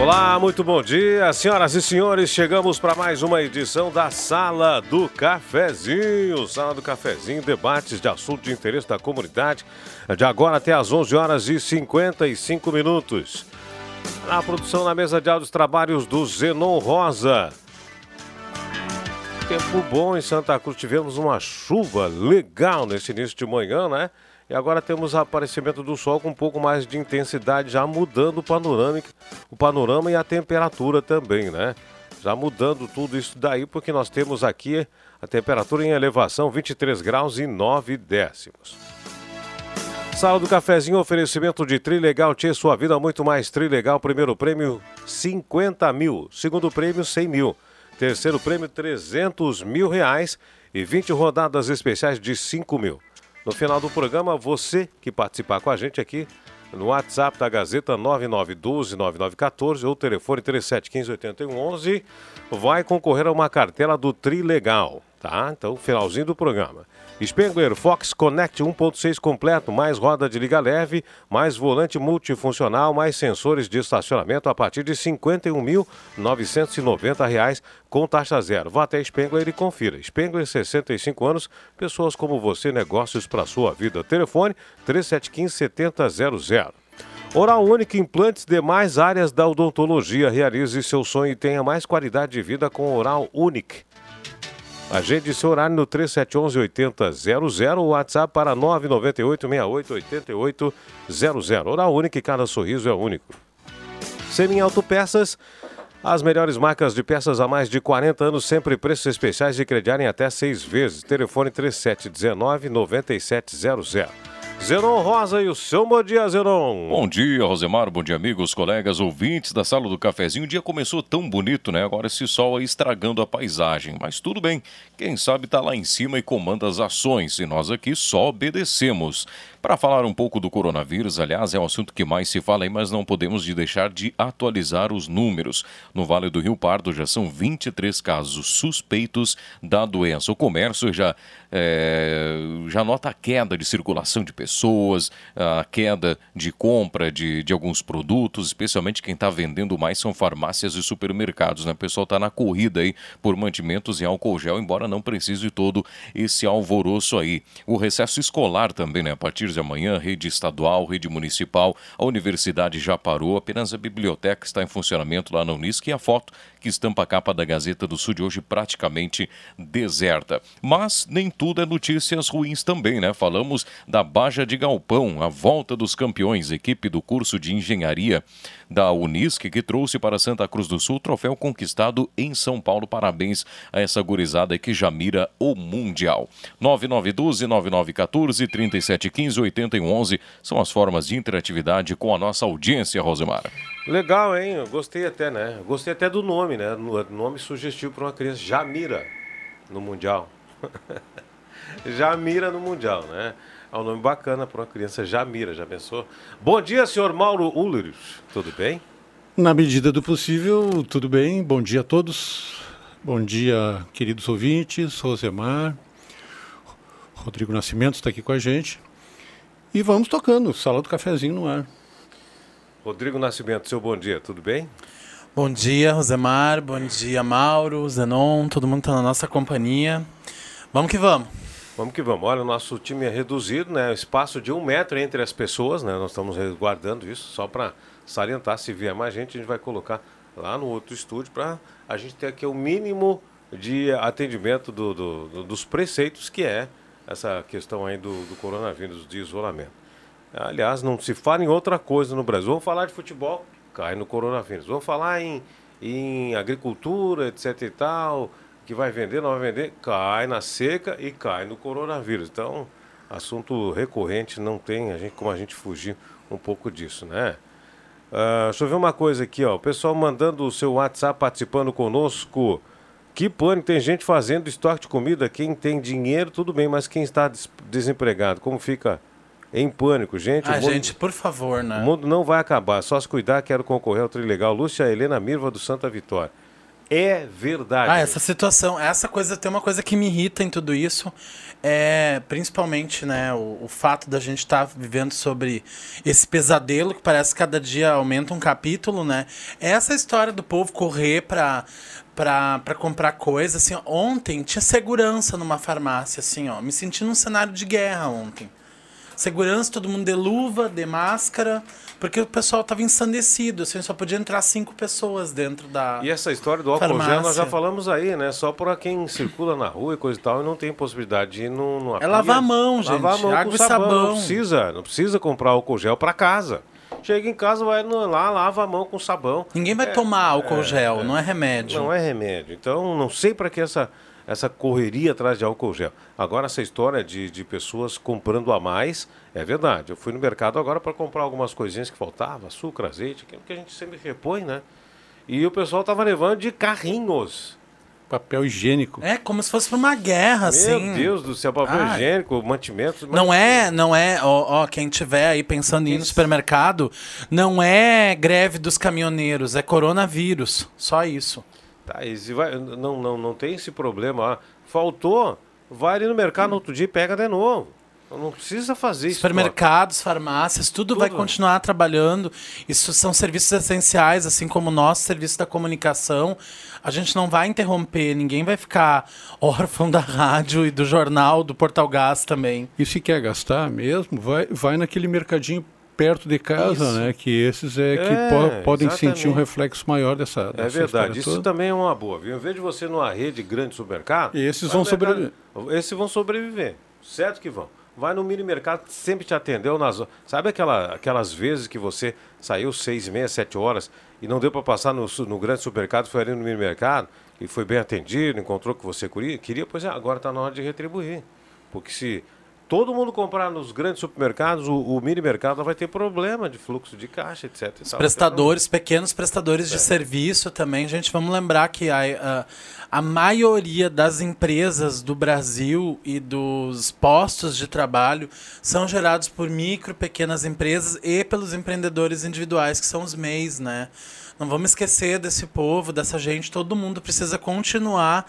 Olá, muito bom dia, senhoras e senhores. Chegamos para mais uma edição da Sala do Cafezinho. Sala do Cafezinho, debates de assunto de interesse da comunidade, de agora até às 11 horas e 55 minutos. Na produção na mesa de áudios trabalhos do Zenon Rosa. Tempo bom em Santa Cruz, tivemos uma chuva legal nesse início de manhã, né? E agora temos o aparecimento do sol com um pouco mais de intensidade, já mudando o panorama, o panorama e a temperatura também, né? Já mudando tudo isso daí, porque nós temos aqui a temperatura em elevação 23 graus e 9 décimos. Sala do Cafezinho, oferecimento de Trilegal, Tchê, sua vida muito mais Trilegal. Primeiro prêmio, 50 mil. Segundo prêmio, 100 mil. Terceiro prêmio, 300 mil reais. E 20 rodadas especiais de 5 mil. No final do programa, você que participar com a gente aqui no WhatsApp da Gazeta 9912-9914 ou telefone 3715-8111 vai concorrer a uma cartela do Trilegal, tá? Então, finalzinho do programa. Spengler Fox Connect 1.6 completo, mais roda de liga leve, mais volante multifuncional, mais sensores de estacionamento a partir de R$ 51.990 com taxa zero. Vá até Spengler e confira. Spengler, 65 anos, pessoas como você, negócios para sua vida. Telefone 3715-7000. Oral Única Implantes demais áreas da odontologia. Realize seu sonho e tenha mais qualidade de vida com Oral Unique. Agende seu horário no 3711-8000 ou WhatsApp para 998-68-8800. Oral Única, cada sorriso é único. Semi Autopeças, as melhores marcas de peças há mais de 40 anos, sempre preços especiais de crediarem até seis vezes. Telefone 3719-9700. Zenon Rosa e o seu bom dia, Zenon. Bom dia, Rosemar. Bom dia, amigos, colegas, ouvintes da Sala do Cafezinho. O dia começou tão bonito, né? Agora esse sol aí estragando a paisagem. Mas tudo bem. Quem sabe tá lá em cima e comanda as ações. E nós aqui só obedecemos. Para falar um pouco do coronavírus, aliás, é um assunto que mais se fala aí, mas não podemos de deixar de atualizar os números. No Vale do Rio Pardo já são 23 casos suspeitos da doença. O comércio já, é, já nota a queda de circulação de pessoas, a queda de compra de, de alguns produtos, especialmente quem está vendendo mais são farmácias e supermercados. Né? O pessoal está na corrida aí por mantimentos e álcool gel, embora não precise todo esse alvoroço aí. O recesso escolar também, né? A partir de amanhã, rede estadual, rede municipal, a universidade já parou, apenas a biblioteca está em funcionamento lá na Unisc e a foto que estampa a capa da Gazeta do Sul de hoje praticamente deserta. Mas nem tudo é notícias ruins também, né? Falamos da Baja de Galpão, a volta dos campeões, equipe do curso de engenharia da Unisc, que trouxe para Santa Cruz do Sul o troféu conquistado em São Paulo. Parabéns a essa gurizada que já mira o Mundial. 9912-9914-3715-8111 são as formas de interatividade com a nossa audiência, Rosemar. Legal, hein? Eu gostei até, né? Gostei até do nome, né? Nome sugestivo para uma criança. Já mira no Mundial. já mira no Mundial, né? É um nome bacana para uma criança. Já mira, já pensou? Bom dia, senhor Mauro Ulrich. Tudo bem? Na medida do possível, tudo bem. Bom dia a todos. Bom dia, queridos ouvintes. Rosemar. Rodrigo Nascimento está aqui com a gente. E vamos tocando. Sala do cafezinho no ar. Rodrigo Nascimento, seu bom dia. Tudo bem? Bom dia, Rosemar. Bom dia, Mauro, Zenon. Todo mundo está na nossa companhia. Vamos que vamos. Vamos que vamos. Olha, o nosso time é reduzido, né? Espaço de um metro entre as pessoas, né? Nós estamos guardando isso só para salientar. Se vier mais gente, a gente vai colocar lá no outro estúdio para a gente ter aqui o mínimo de atendimento do, do, do, dos preceitos que é essa questão aí do, do coronavírus, de isolamento. Aliás, não se fala em outra coisa no Brasil. Vamos falar de futebol, cai no coronavírus. Vamos falar em, em agricultura, etc e tal que vai vender, não vai vender, cai na seca e cai no coronavírus. Então, assunto recorrente, não tem a gente, como a gente fugir um pouco disso, né? Uh, deixa eu ver uma coisa aqui, ó. O pessoal mandando o seu WhatsApp participando conosco. Que pânico, tem gente fazendo estoque de comida. Quem tem dinheiro, tudo bem, mas quem está desempregado, como fica em pânico, gente? Ah, mundo, gente, por favor, né? O mundo não vai acabar, só se cuidar, quero concorrer ao Trilegal. Lúcia Helena Mirva do Santa Vitória é verdade. Ah, essa situação, essa coisa, tem uma coisa que me irrita em tudo isso, é principalmente, né, o, o fato da gente estar tá vivendo sobre esse pesadelo que parece que cada dia aumenta um capítulo, né? Essa história do povo correr para para comprar coisa, assim, ontem tinha segurança numa farmácia, assim, ó, me senti num cenário de guerra ontem. Segurança, todo mundo de luva, de máscara, porque o pessoal estava ensandecido, assim, só podia entrar cinco pessoas dentro da. E essa história do álcool gel nós já falamos aí, né? Só para quem circula na rua e coisa e tal e não tem possibilidade de ir no, numa É lavar a mão, gente. Lavar a mão Água com e sabão. sabão. Não precisa, não precisa comprar álcool gel para casa. Chega em casa, vai no- lá, lava a mão com sabão. Ninguém vai É, tomar álcool é, gel, é. não é remédio. Não é remédio. Então, não sei para que essa, essa correria atrás de álcool gel. Agora, essa história de, de pessoas comprando a mais, é verdade. Eu fui no mercado agora para comprar algumas coisinhas que faltavam, açúcar, azeite, aquilo que a gente sempre repõe, né? E o pessoal estava levando de carrinhos. Papel higiênico. É como se fosse pra uma guerra, assim. Meu Deus do céu, papel Ah. higiênico, mantimentos. Não é, não é, ó, ó, quem tiver aí pensando em ir no supermercado, não é greve dos caminhoneiros, é coronavírus, só isso. Tá, e se vai, não, não, não tem esse problema. ah, Faltou, vai ali no mercado no outro dia e pega de novo. Não precisa fazer isso. Supermercados, farmácias, tudo, vai Tudo. continuar trabalhando. Isso são serviços essenciais, assim como o nosso serviço da comunicação. A gente não vai interromper, ninguém vai ficar órfão da rádio e do jornal, do Portal Gás também. E se quer gastar mesmo, vai, vai naquele mercadinho perto de casa, Isso. né? Que esses é, que É, po- podem sentir um exatamente. reflexo maior dessa, É dessa verdade, história isso toda. também é uma boa, viu? Em vez de você numa rede grande de supermercado. E esses vão mercado- Esses vão sobreviver, certo que vão. Vai no mini mercado, sempre te atendeu nas. Sabe aquela, aquelas vezes que você saiu seis e meia, sete horas e não deu para passar no, no grande supermercado, foi ali no mini mercado e foi bem atendido, encontrou o que você queria? Queria, pois é, agora está na hora de retribuir. Porque se todo mundo comprar nos grandes supermercados, o, o mini mercado vai ter problema de fluxo de caixa, etc. Os tal. prestadores, pequenos prestadores É. de serviço também, gente, vamos lembrar que a, a, a maioria das empresas do Brasil e dos postos de trabalho são gerados por micro, pequenas empresas e pelos empreendedores individuais, que são os MEIs, né? Não vamos esquecer desse povo, dessa gente, todo mundo precisa continuar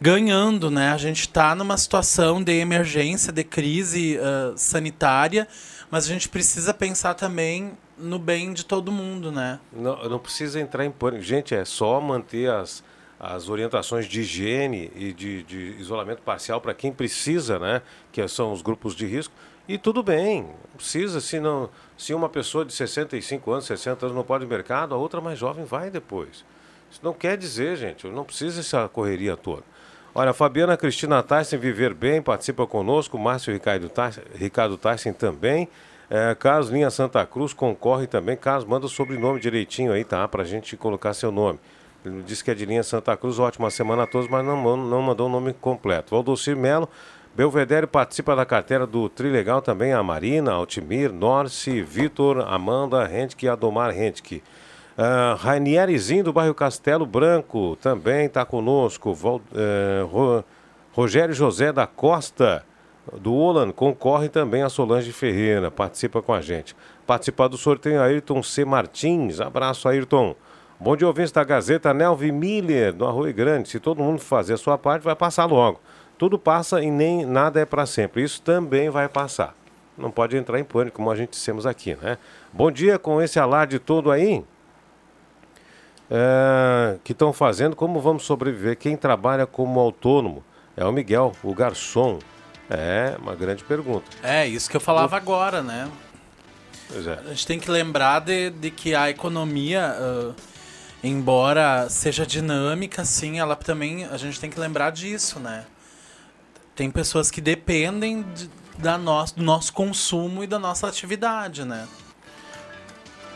ganhando, né? A gente está numa situação de emergência, de crise ah, sanitária, mas a gente precisa pensar também no bem de todo mundo, né? Não, não precisa entrar em pânico. Gente, é só manter as, as orientações de higiene e de, de isolamento parcial para quem precisa, né? Que são os grupos de risco. E tudo bem, precisa. Se, não, se uma pessoa de 65 anos, 60 anos não pode ir no mercado, a outra mais jovem vai depois. Isso não quer dizer, gente, não precisa essa correria toda. Olha, Fabiana Cristina Tyson Viver Bem participa conosco, Márcio Ricardo Tyson, Ricardo Tyson também. É, Carlos Linha Santa Cruz concorre também. Carlos, manda o sobrenome direitinho aí, tá? Pra gente colocar seu nome. Ele disse que é de Linha Santa Cruz, ótima semana a todos, mas não, não mandou o nome completo. Valdocir Melo, Belvedere participa da carteira do Trilegal também, a Marina, Altimir, Norce, Vitor, Amanda, Rentke e Adomar Rentke. Uh, Rainierezinho do bairro Castelo Branco também está conosco. Eh, Ro- Rogério José da Costa, do Olan, concorre também a Solange Ferreira, participa com a gente. Participar do sorteio Ayrton C. Martins. Abraço, Ayrton. Bom dia, ouvintes da Gazeta, Nelvi Miller, do Arroio Grande. Se todo mundo fazer a sua parte, vai passar logo. Tudo passa e nem nada é para sempre. Isso também vai passar. Não pode entrar em pânico, como a gente dissemos aqui, né? Bom dia com esse alarde todo aí é, que estão fazendo, como vamos sobreviver? Quem trabalha como autônomo? É o Miguel, o garçom. É uma grande pergunta. É, isso que eu falava agora, né? Pois é. A gente tem que lembrar de, de que a economia, ah, embora seja dinâmica, sim, ela também. A gente tem que lembrar disso, né? Tem pessoas que dependem de- da nosso, do nosso consumo e da nossa atividade, né?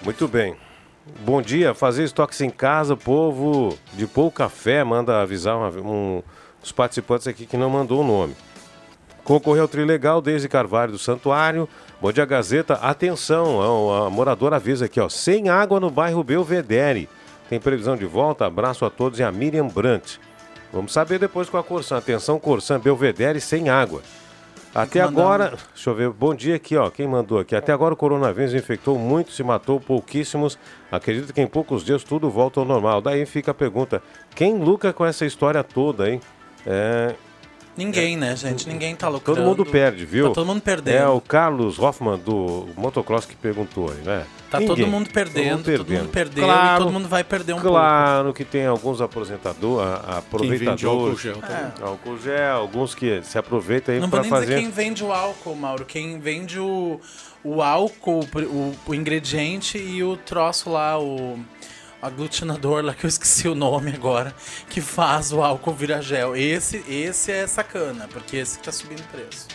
Muito bem. Bom dia, fazer estoques em casa, povo de pouco café, manda avisar uma, um, os participantes aqui que não mandou o nome. Concorreu ao Trilegal desde Carvalho do Santuário. Bom dia, Gazeta. Atenção, a, a moradora avisa aqui, ó. Sem água no bairro Belvedere. Tem previsão de volta? Abraço a todos e a Miriam Brant. Vamos saber depois com a Corsan. Atenção, Corsan Belvedere sem água. Até agora, deixa eu ver, bom dia aqui, ó, quem mandou aqui. Até agora o coronavírus infectou muitos, se matou pouquíssimos. Acredito que em poucos dias tudo volta ao normal. Daí fica a pergunta, quem lucra com essa história toda, hein? É, Ninguém, né, gente? Ninguém tá lucrando. Todo mundo perde, viu? Tá todo mundo perdendo. É o Carlos Hoffman do motocross que perguntou aí, né? Tá Ninguém. todo mundo perdendo, todo mundo, perdendo. Todo mundo perdeu claro, todo mundo vai perder um claro pouco. Claro que tem alguns aposentadores, aproveitadores. álcool gel É. Álcool gel, alguns que se aproveitam aí fazer... Não vou nem dizer quem vende o álcool, Mauro. Quem vende o, o álcool, o, o ingrediente e o troço lá, o aglutinador lá que eu esqueci o nome agora, que faz o álcool virar gel. Esse, esse é sacana, porque esse tá subindo o preço.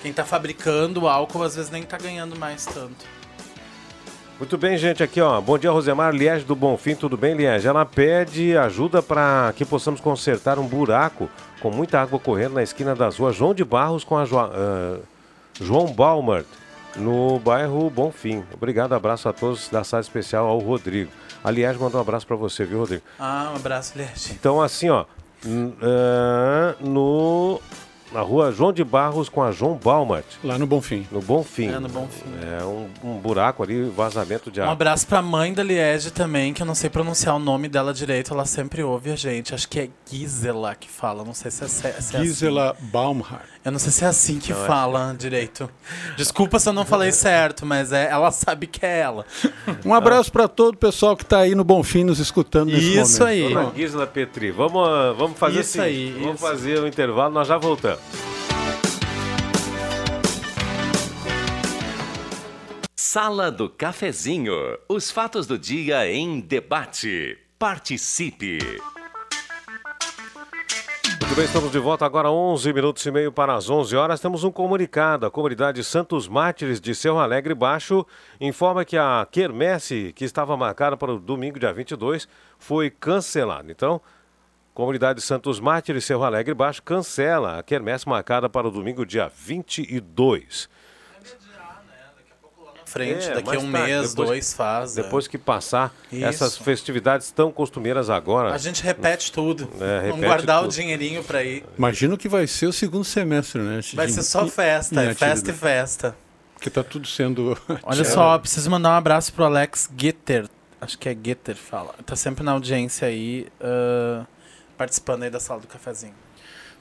Quem tá fabricando o álcool às vezes nem tá ganhando mais tanto. Muito bem, gente, aqui ó, bom dia Rosemar Liege do Bonfim, tudo bem Liege? Ela pede ajuda para que possamos consertar um buraco com muita água correndo na esquina das ruas João de Barros com a jo uh, João Balmert, no bairro Bonfim. Obrigado, abraço a todos da sala especial ao Rodrigo. Aliás, manda um abraço para você, viu, Rodrigo? Ah, um abraço, Liege. Então, assim, ó, uh, no na rua João de Barros com a João Balmart. Lá no Bonfim. No Bonfim. É, no Bonfim. É um, um buraco ali, vazamento de água. Um abraço pra mãe da Liege também, que eu não sei pronunciar o nome dela direito, ela sempre ouve a gente. Acho que é Gisela que fala, não sei se é, se é assim. Gisela. Baumhart. Eu não sei se é assim que não, fala é. direito. Desculpa se eu não falei certo, mas é, ela sabe que é ela. Um abraço para todo o pessoal que está aí no Bonfim nos escutando nesse Isso momento. aí. Dona Gisela Petri, vamos, vamos fazer isso assim. Aí, vamos isso. fazer o um intervalo, nós já voltamos. Sala do Cafezinho. Os fatos do dia em debate. Participe. Muito bem, estamos de volta agora 11 minutos e meio para as 11 horas. Temos um comunicado. A comunidade Santos Mártires de Serro Alegre Baixo informa que a quermesse que estava marcada para o domingo, dia 22, foi cancelada. Então, comunidade Santos Mártires Serro Alegre Baixo cancela a quermesse marcada para o domingo, dia 22 frente, é, daqui a um tá, mês, depois, dois faz. É. Depois é. que passar Isso. essas festividades tão costumeiras agora. A gente repete tudo. É, repete Vamos guardar tudo. o dinheirinho para ir. Imagino que vai ser o segundo semestre, né? Vai ser só festa, é festa e festa. Porque tá tudo sendo. Olha só, preciso mandar um abraço pro Alex Gitter. Acho que é Gitter fala. Tá sempre na audiência aí, uh, participando aí da sala do cafezinho.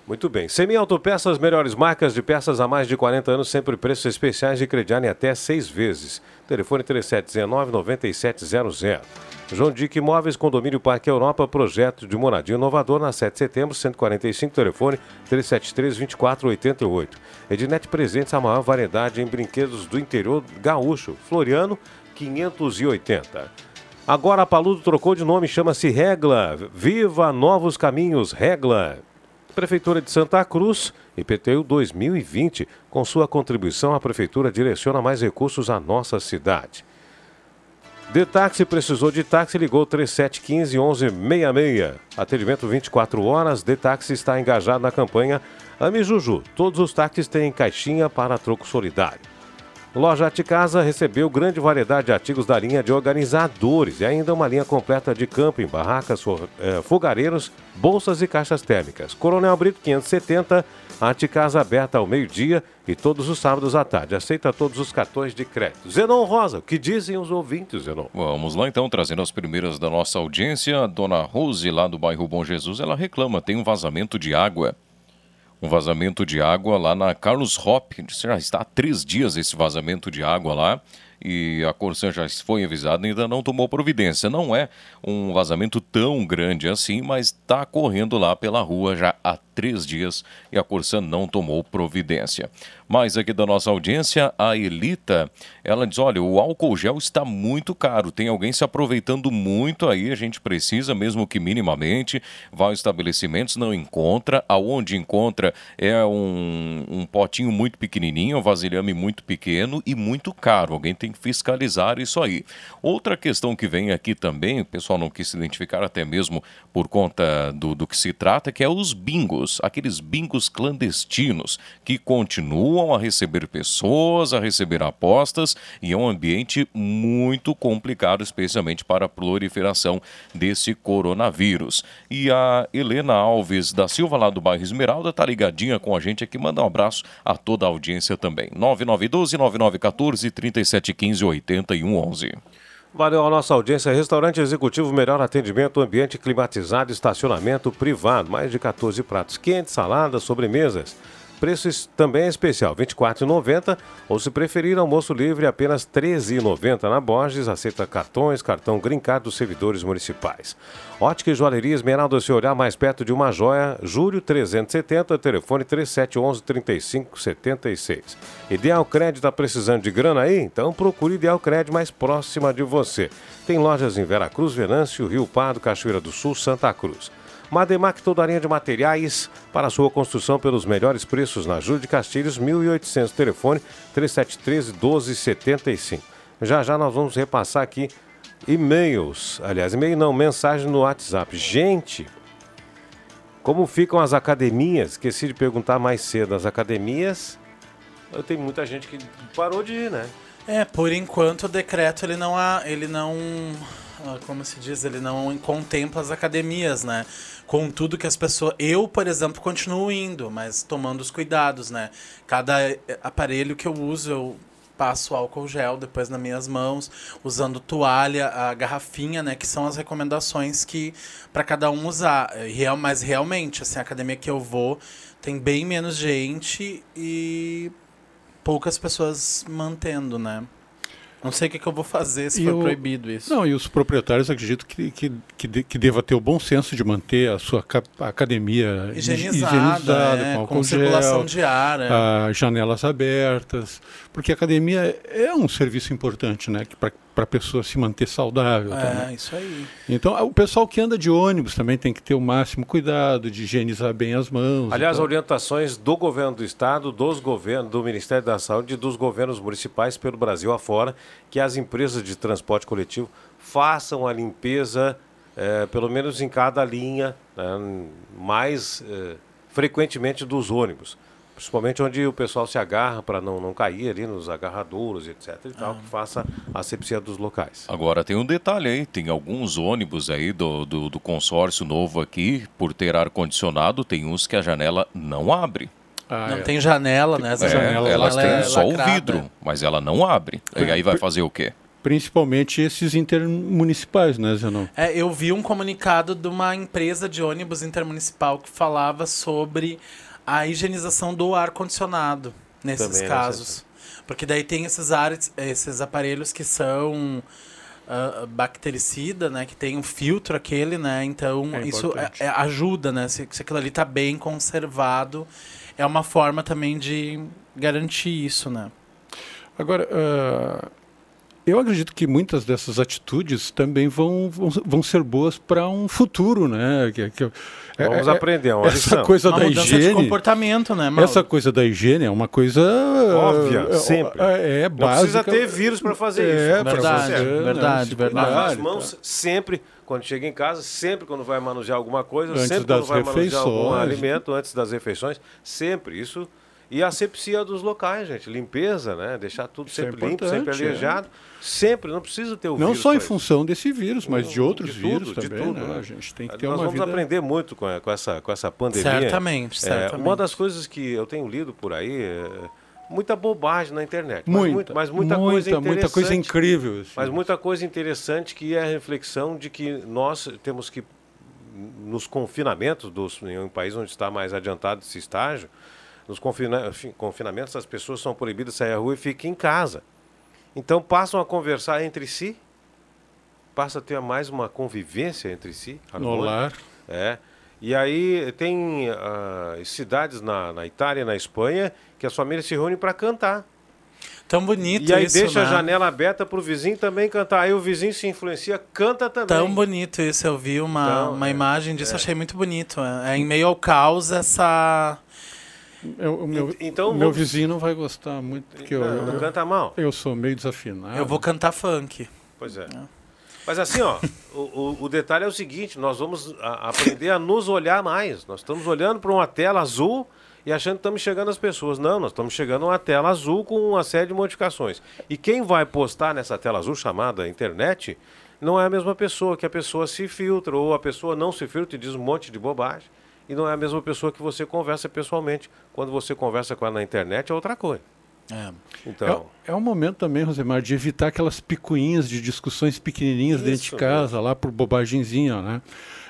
Muito bem. Semi Autopeças, melhores marcas de peças há mais de 40 anos, sempre preços especiais de crediário em até seis vezes. Telefone 3719-9700. João Dick Imóveis, Condomínio Parque Europa, projeto de moradia inovador na 7 de setembro, 145, telefone 373-2488. Ednet Presentes, a maior variedade em brinquedos do interior gaúcho. Floriano, 580. Agora a Paludo trocou de nome, chama-se Regla. Viva novos caminhos, Regla. Prefeitura de Santa Cruz, IPTU 2020. Com sua contribuição, a Prefeitura direciona mais recursos à nossa cidade. De táxi precisou de táxi, ligou 3715 1166. Atendimento 24 horas. De táxi está engajado na campanha Ame Juju. Todos os táxis têm caixinha para troco solidário. Loja Arte Casa recebeu grande variedade de artigos da linha de organizadores e ainda uma linha completa de camping, barracas, eh, fogareiros, bolsas e caixas térmicas. Coronel Brito 570, Arte Casa aberta ao meio-dia e todos os sábados à tarde. Aceita todos os cartões de crédito. Zenon Rosa, o que dizem os ouvintes, Zenon? Vamos lá então, trazendo as primeiras da nossa audiência. A dona Rose, lá do bairro Bom Jesus, ela reclama, tem um vazamento de água um vazamento de água lá na Carlos Hop. Já está há três dias esse vazamento de água lá e a Corsan já foi avisada ainda não tomou providência. Não é um vazamento tão grande assim, mas está correndo lá pela rua já há três dias e a Corsan não tomou providência. Mais aqui da nossa audiência, a Elita, ela diz: olha, o álcool gel está muito caro, tem alguém se aproveitando muito aí, a gente precisa, mesmo que minimamente, vai aos estabelecimentos, não encontra, aonde encontra é um, um potinho muito pequenininho, um vasilhame muito pequeno e muito caro. Alguém tem podem fiscalizar isso aí. Outra questão que vem aqui também, o pessoal não quis se identificar até mesmo por conta do, do que se trata, que é os bingos, aqueles bingos clandestinos que continuam a receber pessoas, a receber apostas e é um ambiente muito complicado, especialmente para a proliferação desse coronavírus. E a Helena Alves da Silva, lá do bairro Esmeralda, tá ligadinha com a gente aqui. Manda um abraço a toda a audiência também. 9912 9914 3715 8111. Valeu a nossa audiência. Restaurante Executivo, melhor atendimento, ambiente climatizado, estacionamento privado. Mais de 14 pratos quentes, saladas, sobremesas. Preço também é especial, R$ 24,90 ou se preferir almoço livre apenas R$ 13,90 na Borges, aceita cartões, cartão Green Card dos servidores municipais. Ótica e Joalheria Esmeralda, se olhar mais perto de uma joia, Júlio 370, telefone 3711 3576. Ideal Crédito está precisando de grana aí? Então procure Ideal Crédito mais próxima de você. Tem lojas em Veracruz, Venâncio, Rio Pardo, Cachoeira do Sul, Santa Cruz. Mademac toda a linha de materiais para sua construção pelos melhores preços na Júlio de Castilhos, 1800, telefone 3713 1275. Já já nós vamos repassar aqui e-mails, aliás, e-mail não, mensagem no WhatsApp. Gente, como ficam as academias? Esqueci de perguntar mais cedo. As academias, tenho muita gente que parou de ir, né? É, por enquanto o decreto ele não há, ele não ah, como se diz, ele não contempla as academias, né? Com tudo que as pessoas. Eu, por exemplo, continuo indo, mas tomando os cuidados, né? Cada eh, aparelho que eu uso, eu passo álcool gel depois nas minhas mãos, usando toalha, a garrafinha, né, que são as recomendações que para cada um usar. Real, mas realmente, assim, a academia que eu vou tem bem menos gente e poucas pessoas mantendo, né? Não sei o que, que eu vou fazer se e for o... proibido isso. Não, e os proprietários acredito que, que, que, que deva ter o bom senso de manter a sua academia higienizada, higienizada é, com, com circulação ar. É. janelas abertas, porque a academia é um serviço importante, né? Para para a pessoa se manter saudável. É, também. isso aí. Então, o pessoal que anda de ônibus também tem que ter o máximo cuidado de higienizar bem as mãos. Aliás, orientações do governo do estado, dos governos, do Ministério da Saúde e dos governos municipais pelo Brasil afora, que as empresas de transporte coletivo façam a limpeza, é, pelo menos em cada linha, né, mais é, frequentemente dos ônibus principalmente onde o pessoal se agarra para não, não cair ali nos agarradouros, etc. e tal, que faça a asepsia dos locais. Agora tem um detalhe aí, tem alguns ônibus aí do, do, do consórcio novo aqui, por ter ar-condicionado, tem uns que a janela não abre. Ah, não é. tem janela, né? Essa é, janela elas têm é só lacrada. o vidro, mas ela não abre. E aí vai fazer o quê? Principalmente esses intermunicipais, né, Zenon? É, eu vi um comunicado de uma empresa de ônibus intermunicipal que falava sobre a higienização do ar condicionado nesses Também é casos. Porque daí tem esses ares, esses aparelhos que são uh, bactericida, né, que tem um filtro aquele, né? Então é isso é, é, ajuda, né? Se, se aquilo ali está bem conservado, é uma forma também de garantir isso, né? Agora, uh, eu acredito que muitas dessas atitudes também vão, vão, vão ser boas para um futuro, né? Que, que, Vamos é, aprender, uma essa lição. coisa uma da higiene, de comportamento, né? Mauro? Essa coisa da higiene é uma coisa óbvia, é, sempre. É, é básica. Não precisa ter vírus para fazer é, isso. Verdade, verdade, verdade, verdade. Lavar as mãos sempre quando chega em casa, sempre quando vai manusear alguma coisa, antes sempre quando vai refeições. manusear algum alimento, antes das refeições, sempre. Isso e a asepsia dos locais, gente. Limpeza, né? Deixar tudo Isso é sempre é limpo, sempre alejado. É. Sempre, não precisa ter o não vírus. Não só em função desse vírus, mas de outros de tudo, vírus de também, tudo, né? né? A gente tem que ter Nós uma vamos vida... aprender muito com, com, essa, com essa pandemia. Certamente, é, certamente. Uma das coisas que eu tenho lido por aí é muita bobagem na internet. Muita, mas, muita, mas muita, coisa interessante. Muita coisa incrível. Assim. Mas muita coisa interessante que é a reflexão de que nós temos que, nos confinamentos dos, em um país onde está mais adiantado esse estágio, nos confina confinamentos, as pessoas são proibidas de sair à rua e ficam em casa. Então passam a conversar entre si, passa a ter mais uma convivência entre si. No lar. É. E aí tem uh, cidades na, na Itália, na Espanha, que as famílias se reúnem para cantar. Tão bonito E aí isso, deixa né? a janela aberta para o vizinho também cantar. Aí o vizinho se influencia, canta também. Tão bonito isso. Eu vi uma, então, uma é, imagem disso, é. achei muito bonito. É, é em meio ao caos essa Eu, o meu, Então, meu vizinho não vai gostar muito, porque eu, Não, não eu, canta mal. eu sou meio desafinado. Eu vou cantar funk. Pois é. Mas assim, ó, o, o, o detalhe é o seguinte, nós vamos a- aprender a nos olhar mais. Nós estamos olhando para uma tela azul e achando que estamos chegando às pessoas. Não, nós estamos chegando a uma tela azul com uma série de modificações. E quem vai postar nessa tela azul chamada internet não é a mesma pessoa, que a pessoa se filtra, ou a pessoa não se filtra e diz um monte de bobagem. E não é a mesma pessoa que você conversa pessoalmente. Quando você conversa com ela na internet é outra coisa. É. Então, É, é um momento também, Rosemar, de evitar aquelas picuinhas de discussões pequenininhas dentro de casa, lá por bobagemzinha, né?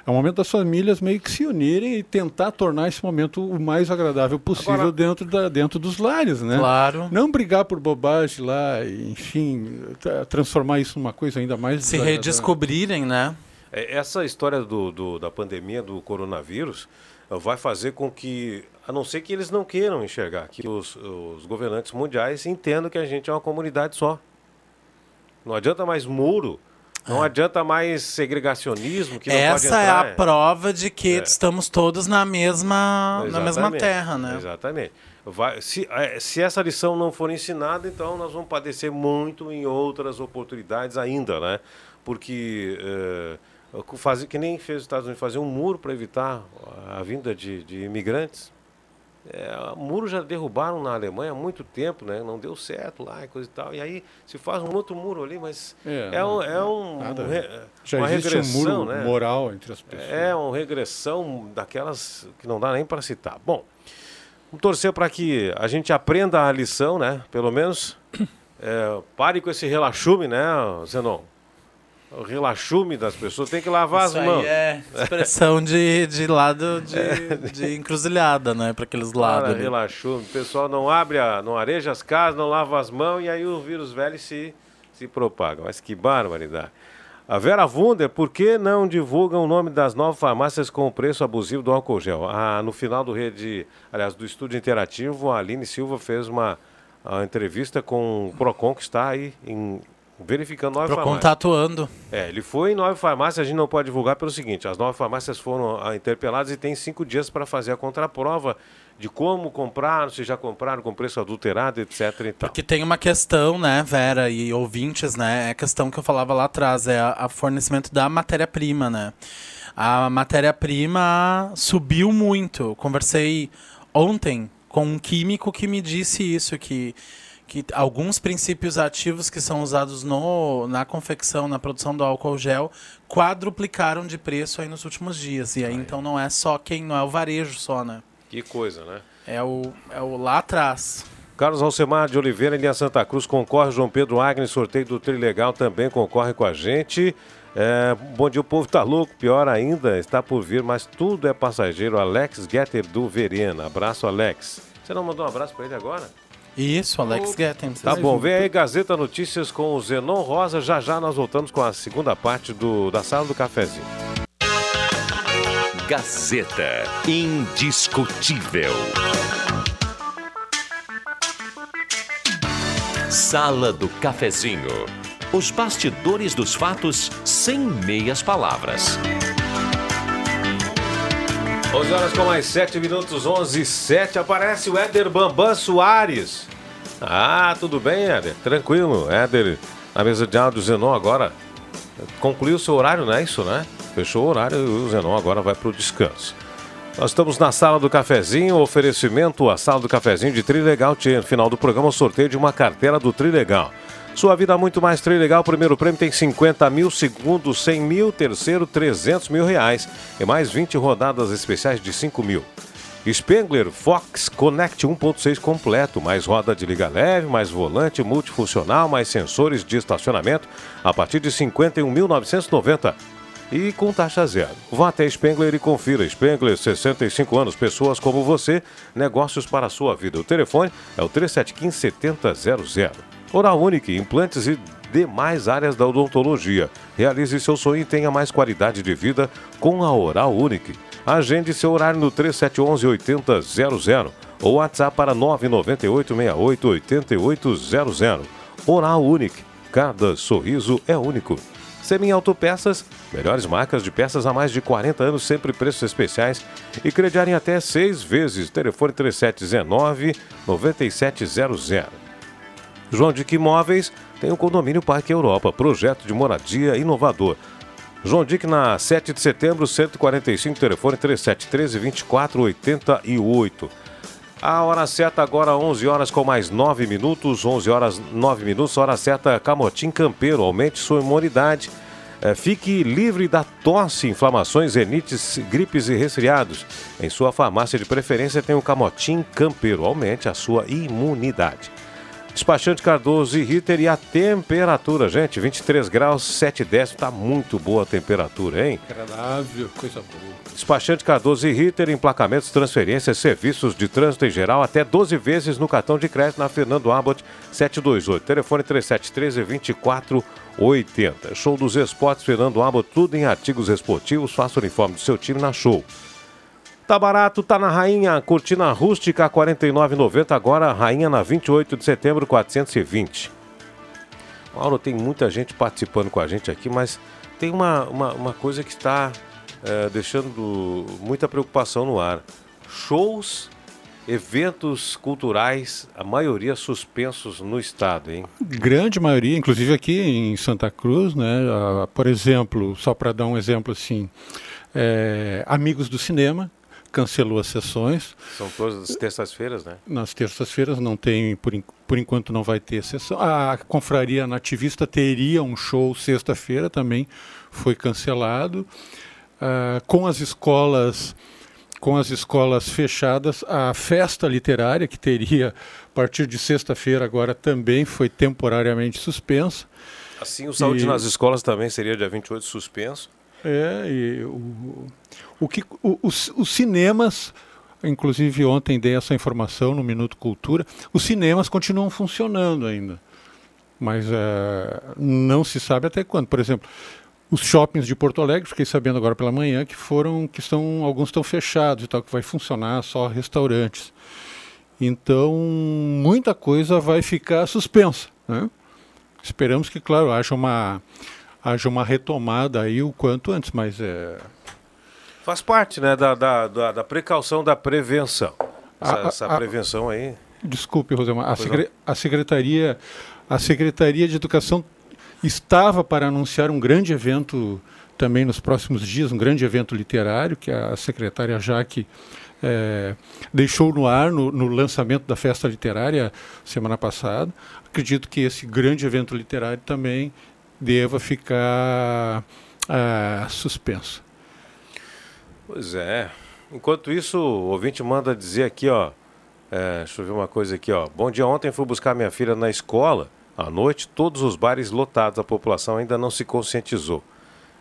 É o momento das famílias meio que se unirem e tentar tornar esse momento o mais agradável possível Agora- dentro, da, dentro dos lares, né? Claro. Não brigar por bobagem lá, e, enfim, tra- transformar isso numa coisa ainda mais Se redescobrirem, né? É, Essa história do, do- da pandemia do coronavírus vai fazer com que, a não ser que eles não queiram enxergar, que os, os governantes mundiais entendam que a gente é uma comunidade só. Não adianta mais muro, não adianta mais segregacionismo que É. Essa é a prova de que É. estamos todos na mesma, na mesma terra, né? Exatamente. Vai- se, eh, se essa lição não for ensinada, então nós vamos padecer muito em outras oportunidades ainda, né? Porque eh, fazer, que nem fez os Estados Unidos, fazer um muro para evitar a vinda de, de imigrantes. É, o muro já derrubaram na Alemanha há muito tempo, né? Não deu certo lá e coisa e tal. E aí se faz um outro muro ali, mas É, é, um, é um, um re- Já uma existe regressão, um muro né? moral entre as pessoas. É uma regressão daquelas que não dá nem para citar. Bom, vamos torcer para que a gente aprenda a lição, né? Pelo menos é, pare com esse relaxume, né, Zenon? O relaxume das pessoas tem que lavar Isso as aí mãos. é expressão de, de lado de, de encruzilhada, né? Para aqueles lados. Ali. relaxume. O pessoal não abre, a, não areja as casas, não lava as mãos e aí o vírus velho se, se propaga. Mas que barbaridade. A Vera Wunder, por que não divulgam o nome das novas farmácias com o preço abusivo do álcool gel? Ah, no final do rede, aliás, do estúdio interativo, a Aline Silva fez uma a entrevista com o Procon que está aí em- verificando nove Procon farmácias. tá atuando. É, ele foi em nove farmácias, a gente não pode divulgar pelo seguinte: as nove farmácias foram ah, interpeladas e tem cinco dias para fazer a contraprova de como comprar, se já compraram com preço adulterado, etc. Porque tem uma questão, né, Vera e ouvintes, né? É a questão que eu falava lá atrás, é a fornecimento da matéria-prima, né? A matéria-prima subiu muito. Conversei ontem com um químico que me disse isso, que, que alguns princípios ativos que são usados no, na confecção, na produção do álcool gel, quadruplicaram de preço aí nos últimos dias. E aí, então, não é só quem, não é o varejo só, né? Que coisa, né? É o, é o lá atrás. Carlos Alcemar de Oliveira, em linha Santa Cruz, concorre. João Pedro Agnes, sorteio do Trilegal, também concorre com a gente. É, bom dia, o povo tá louco, pior ainda, está por vir, mas tudo é passageiro. Alex Getter do Verena. Abraço, Alex. Você não mandou um abraço para ele agora? Isso, Alex Gettens. Tá bom, vem aí Gazeta Notícias com o Zenon Rosa. Já já nós voltamos com a segunda parte do, da sala do cafezinho. Gazeta Indiscutível. Sala do Cafezinho. Os bastidores dos fatos sem meias palavras. 11 horas com mais 7 minutos, 11 e 7. Aparece o Éder Bambam Soares. Ah, tudo bem, Éder? Tranquilo. Éder, na mesa de áudio, Zenon agora concluiu o seu horário, não é isso, né? Fechou o horário e o Zenon agora vai para o descanso. Nós estamos na sala do cafezinho, oferecimento a sala do cafezinho de Trilegal. No final do programa, sorteio de uma carteira do Trilegal. Sua vida muito mais Trilegal. Primeiro prêmio tem 50 mil, segundo 100 mil, terceiro 300 mil reais e mais 20 rodadas especiais de 5 mil. Spengler Fox Connect 1.6 completo, mais roda de liga leve, mais volante multifuncional, mais sensores de estacionamento a partir de 51.990 e com taxa zero. Vá até Spengler e confira. Spengler, 65 anos, pessoas como você, negócios para a sua vida. O telefone é o 3715-7000. Oral Unique, implantes e demais áreas da odontologia. Realize seu sonho e tenha mais qualidade de vida com a Oral Unique. Agende seu horário no 3711-8000 ou WhatsApp para 998-68-8800. Oral Unique. Cada sorriso é único. Semin Autopeças, melhores marcas de peças há mais de 40 anos, sempre preços especiais e crediarem até seis vezes. Telefone 3719-9700. João Dick Imóveis tem o condomínio Parque Europa, projeto de moradia inovador. João Dick na 7 de setembro, 145, telefone 3713-2488. A hora certa agora, 11 horas com mais 9 minutos, 11 horas 9 minutos, hora certa Camotim Campeiro, aumente sua imunidade. É, fique livre da tosse, inflamações, renites, gripes e resfriados. Em sua farmácia de preferência tem o Camotim Campeiro, aumente a sua imunidade. Despachante Cardoso e Ritter e a temperatura, gente, 23 graus, 7 décimos, tá muito boa a temperatura, hein? Agradável, coisa boa. Despachante Cardoso e Ritter, emplacamentos, transferências, serviços de trânsito em geral, até 12 vezes no cartão de crédito na Fernando Abbott 728. Telefone 3713-2480. Show dos Esportes Fernando Abbott, tudo em artigos esportivos. Faça o uniforme do seu time na Show. Tá barato, tá na Rainha. Cortina rústica 49,90 agora. Rainha na 28 de setembro 420. Mauro, tem muita gente participando com a gente aqui, mas tem uma, uma, uma coisa que está é, deixando muita preocupação no ar. Shows, eventos culturais, a maioria suspensos no estado, hein? Grande maioria, inclusive aqui em Santa Cruz, né? Ah, por exemplo, só para dar um exemplo assim, é, Amigos do Cinema cancelou as sessões. São todas as terças-feiras, né? Nas terças-feiras não tem, por, por enquanto não vai ter sessão. A Confraria Nativista teria um show sexta-feira, também foi cancelado. Uh, com as escolas com as escolas fechadas, a festa literária que teria a partir de sexta-feira agora também foi temporariamente suspensa. Assim, o saúde e... nas escolas também seria dia 28 suspenso. É, e o, o que, o, os, os cinemas, inclusive ontem dei essa informação no Minuto Cultura, os cinemas continuam funcionando ainda. Mas é, não se sabe até quando. Por exemplo, os shoppings de Porto Alegre, fiquei sabendo agora pela manhã que foram, que estão, alguns estão fechados e tal, que vai funcionar só restaurantes. Então, muita coisa vai ficar suspensa. Né? Esperamos que, claro, haja uma, haja uma retomada aí o quanto antes, mas é, Faz parte, né, da, da, da, da precaução, da prevenção. Essa, a, a, essa prevenção aí. Desculpe, Rosemar. A, secre, a, secretaria, a Secretaria de Educação estava para anunciar um grande evento também nos próximos dias, um grande evento literário que a secretária Jaque é, deixou no ar no, no, lançamento da festa literária semana passada. Acredito que esse grande evento literário também deva ficar uh, suspenso. Pois é. Enquanto isso, o ouvinte manda dizer aqui, ó. É, deixa eu ver uma coisa aqui, ó. Bom dia, ontem fui buscar minha filha na escola. À noite, todos os bares lotados, a população ainda não se conscientizou.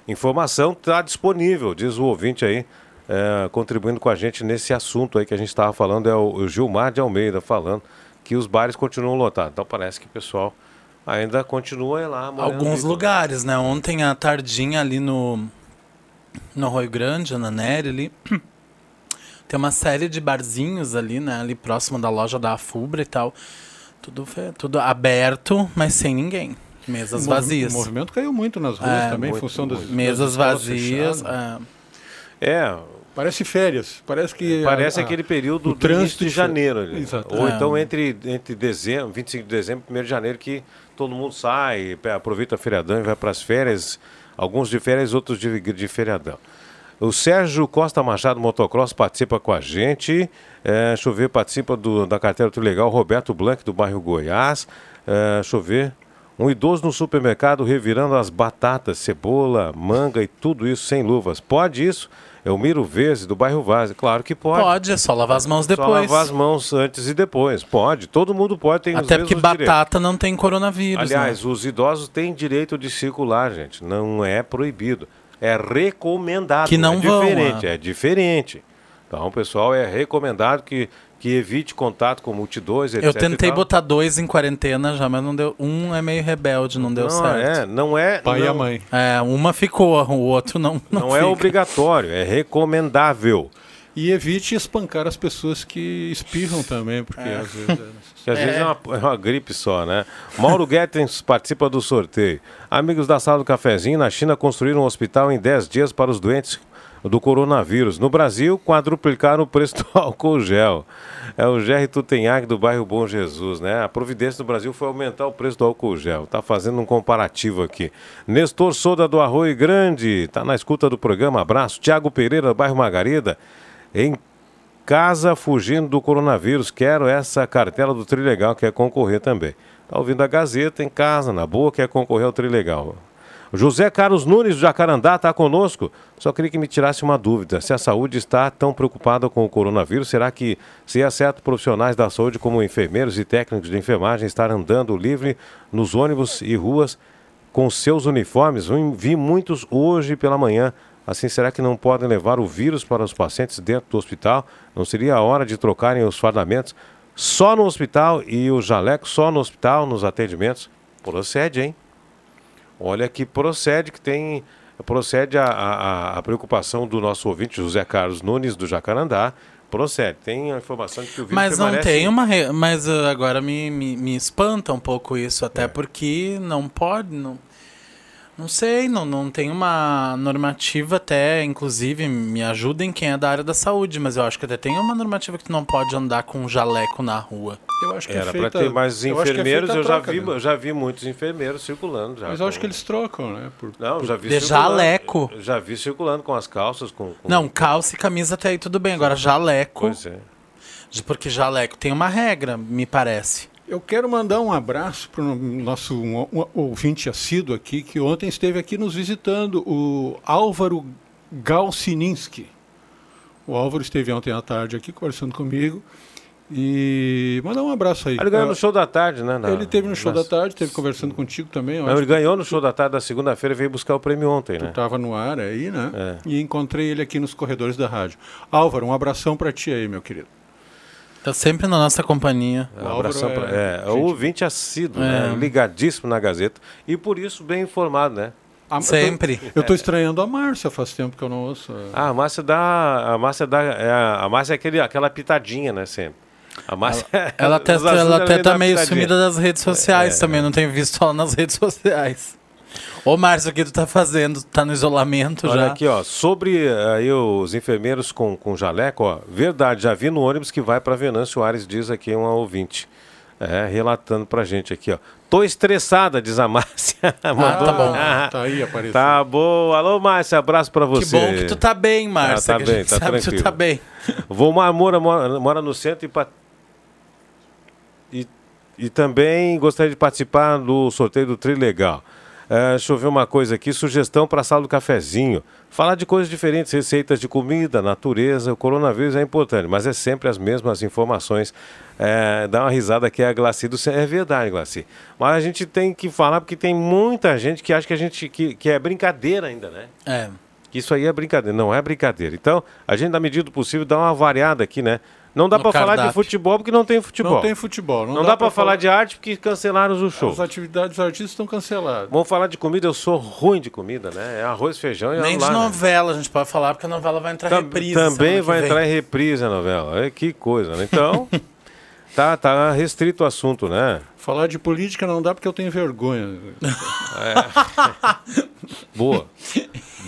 Informação está disponível, diz o ouvinte aí, é, contribuindo com a gente nesse assunto aí que a gente estava falando, é o Gilmar de Almeida falando que os bares continuam lotados. Então parece que o pessoal ainda continua lá. Alguns lugares, né? Ontem à tardinha ali no, no Rio Grande, na Nery ali. Tem uma série de barzinhos ali, né? Ali próximo da loja da Afubra e tal. Tudo, tudo aberto, mas sem ninguém. Mesas o vazias. O movimento caiu muito nas ruas é, também, muito, em função das mesas das vazias. É. é. Parece férias. Parece que. Parece a, aquele período do trânsito de janeiro. Ali. Ou é. então entre, entre dezembro, 25 de dezembro e 1 de janeiro, que todo mundo sai, aproveita a feriadão e vai para as férias Alguns de férias, outros de, de feriadão. O Sérgio Costa Machado Motocross participa com a gente. É, chover participa do, da carteira do legal. Roberto Blanc, do bairro Goiás. É, chover. Um idoso no supermercado revirando as batatas, cebola, manga e tudo isso sem luvas. Pode isso? É o Miro Verde, do bairro Vaz. Claro que pode. Pode, é só lavar as mãos depois. Só lavar as mãos antes e depois. Pode. Todo mundo pode. Tem Até porque batata direitos. não tem coronavírus. Aliás, né? os idosos têm direito de circular, gente. Não é proibido. É recomendado. Que não é vão, diferente. É. é diferente. Então, pessoal, é recomendado que que evite contato com multidões, etc. Eu tentei botar dois em quarentena já, mas não deu. Um é meio rebelde, não deu não, certo. É, não é. Pai não, e a mãe. É, uma ficou, o outro não. Não, não é obrigatório, é recomendável. E evite espancar as pessoas que espirram também, porque É. às vezes... Que às vezes é uma, é uma gripe só, né? Mauro Guettens participa do sorteio. Amigos da sala do cafezinho, na China construíram um hospital em 10 dias para os doentes do coronavírus. No Brasil, quadruplicaram o preço do álcool gel. É o Jerry Tutenhague do bairro Bom Jesus, né? A providência do Brasil foi aumentar o preço do álcool gel. Tá fazendo um comparativo aqui. Nestor Soda do Arroio Grande, tá na escuta do programa. Abraço. Tiago Pereira do bairro Margarida. Em casa fugindo do coronavírus. Quero essa cartela do Trilegal, quer concorrer também. Tá ouvindo a Gazeta em casa, na boa, quer concorrer ao Trilegal. José Carlos Nunes do Jacarandá está conosco. Só queria que me tirasse uma dúvida. Se a saúde está tão preocupada com o coronavírus, será que se é certo profissionais da saúde como enfermeiros e técnicos de enfermagem estar andando livre nos ônibus e ruas com seus uniformes? Vi muitos hoje pela manhã. Assim, será que não podem levar o vírus para os pacientes dentro do hospital? Não seria a hora de trocarem os fardamentos só no hospital e o jaleco só no hospital, nos atendimentos? Procede, hein? Olha que procede, que tem. Procede a, a, a preocupação do nosso ouvinte, José Carlos Nunes, do Jacarandá. Procede. Tem a informação de que o vírus Mas não tem uma. re- Mas uh, agora me, me, me espanta um pouco isso, até porque não pode. Não, não sei, não, não tem uma normativa até, inclusive, me ajudem quem é da área da saúde, mas eu acho que até tem uma normativa que tu não pode andar com um jaleco na rua. Eu acho que Era é para feita, ter mais eu acho é enfermeiros, feita a eu já troca, vi, né? eu já vi muitos enfermeiros circulando. Já Mas eu acho com- que eles trocam, né? Por- Não, já vi De circulando. jaleco? Eu Já vi circulando com as calças, com. com- Não, calça e camisa até aí tudo bem, agora jaleco. Pois é. Porque jaleco tem uma regra, me parece. Eu quero mandar um abraço para o nosso um, um ouvinte assíduo aqui, que ontem esteve aqui nos visitando, o Álvaro Galsininski. O Álvaro esteve ontem à tarde aqui conversando comigo. E mandar um abraço aí. Ele ganhou Ah, no show da tarde, né? na- Ele teve no show na- da tarde, esteve conversando contigo também. Não, ele ganhou no show da tarde da segunda-feira e veio buscar o prêmio ontem, que né? estava no ar aí, né? É. E encontrei ele aqui nos corredores da rádio. Álvaro, um abração para ti aí, meu querido. Tá sempre na nossa companhia. O Um abração é pra, é, é o ouvinte assíduo, É. né? ligadíssimo na Gazeta e por isso bem informado, né? A- Sempre. Eu tô estranhando a Márcia, faz tempo que eu não ouço. Ah, a Márcia dá. A Márcia dá. é, a Márcia é aquele, aquela pitadinha, né? Sempre. A Márcia. Ela até, os assuntos ela ela até tá meio pitadinha. sumida das redes sociais É. também, não tenho visto ela nas redes sociais. Ô, Márcio, o que tu tá fazendo? Tá no isolamento Olha já? aqui, ó, sobre aí os enfermeiros com, com jaleco, ó, verdade, já vi no ônibus que vai para Venâncio Ares, diz aqui um ouvinte, é, relatando pra gente aqui, ó. Tô estressada, diz a Márcia. Mandou- tá bom. Ah, Tá aí aparecendo. Tá bom. Alô, Márcia, abraço pra Que você. bom que tu tá bem, Márcia. Ah, tá que a bem, gente tá sabe que tu tranquilo. tá bem. Vomar Moura mora, mora no centro e, e, e também gostaria de participar do sorteio do Trilegal. É, deixa eu ver uma coisa aqui, sugestão para a sala do cafezinho. Falar de coisas diferentes, receitas de comida, natureza, o coronavírus é importante, mas é sempre as mesmas informações. É, dá uma risada aqui, a Glaci do É verdade, Glaci. Mas a gente tem que falar porque tem muita gente que acha que a gente que, que é brincadeira ainda, né? É. que isso aí é brincadeira, não é brincadeira. Então, a gente, na medida do possível, dá uma variada aqui, né? Não dá para falar de futebol porque não tem futebol. Não tem futebol. Não dá, para falar de arte porque cancelaram o show. As atividades artísticas estão canceladas. Vamos falar de comida, eu sou ruim de comida, né? É arroz, feijão e Nem olha de lá, né? novela a gente pode falar, porque a novela vai entrar Tam- reprise. Também vai vem. entrar em reprise a novela. É, que coisa, né? Então, tá, tá restrito o assunto, né? Falar de política não dá porque eu tenho vergonha. Boa.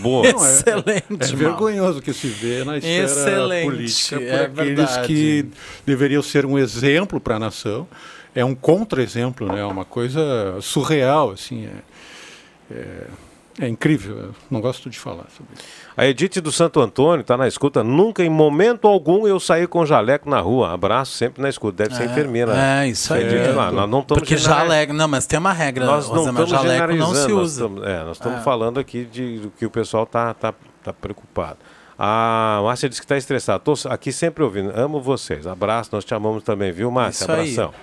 Boa. Não, é- Excelente, É Mal. vergonhoso que se vê na esfera Excelente, política por é aqueles verdade. que deveriam ser um exemplo para a nação. É um contra-exemplo, né? É uma coisa surreal, assim. É, é, é incrível. Não gosto de falar sobre isso. A Edith do Santo Antônio tá na escuta. Nunca, em momento algum, eu saí com jaleco na rua. Abraço sempre na escuta. Deve ser enfermeira. É, isso aí. Edith, lá, nós não estamos Porque general- jaleco. Não, mas tem uma regra. Nós não estamos jaleco não se nós usa. estamos- é, nós estamos É. falando aqui de, do que o pessoal tá, tá, tá preocupado. A Márcia disse que está estressada. Tô aqui sempre ouvindo. Amo vocês. Abraço, nós te amamos também, viu, Márcia? Isso aí. Abração.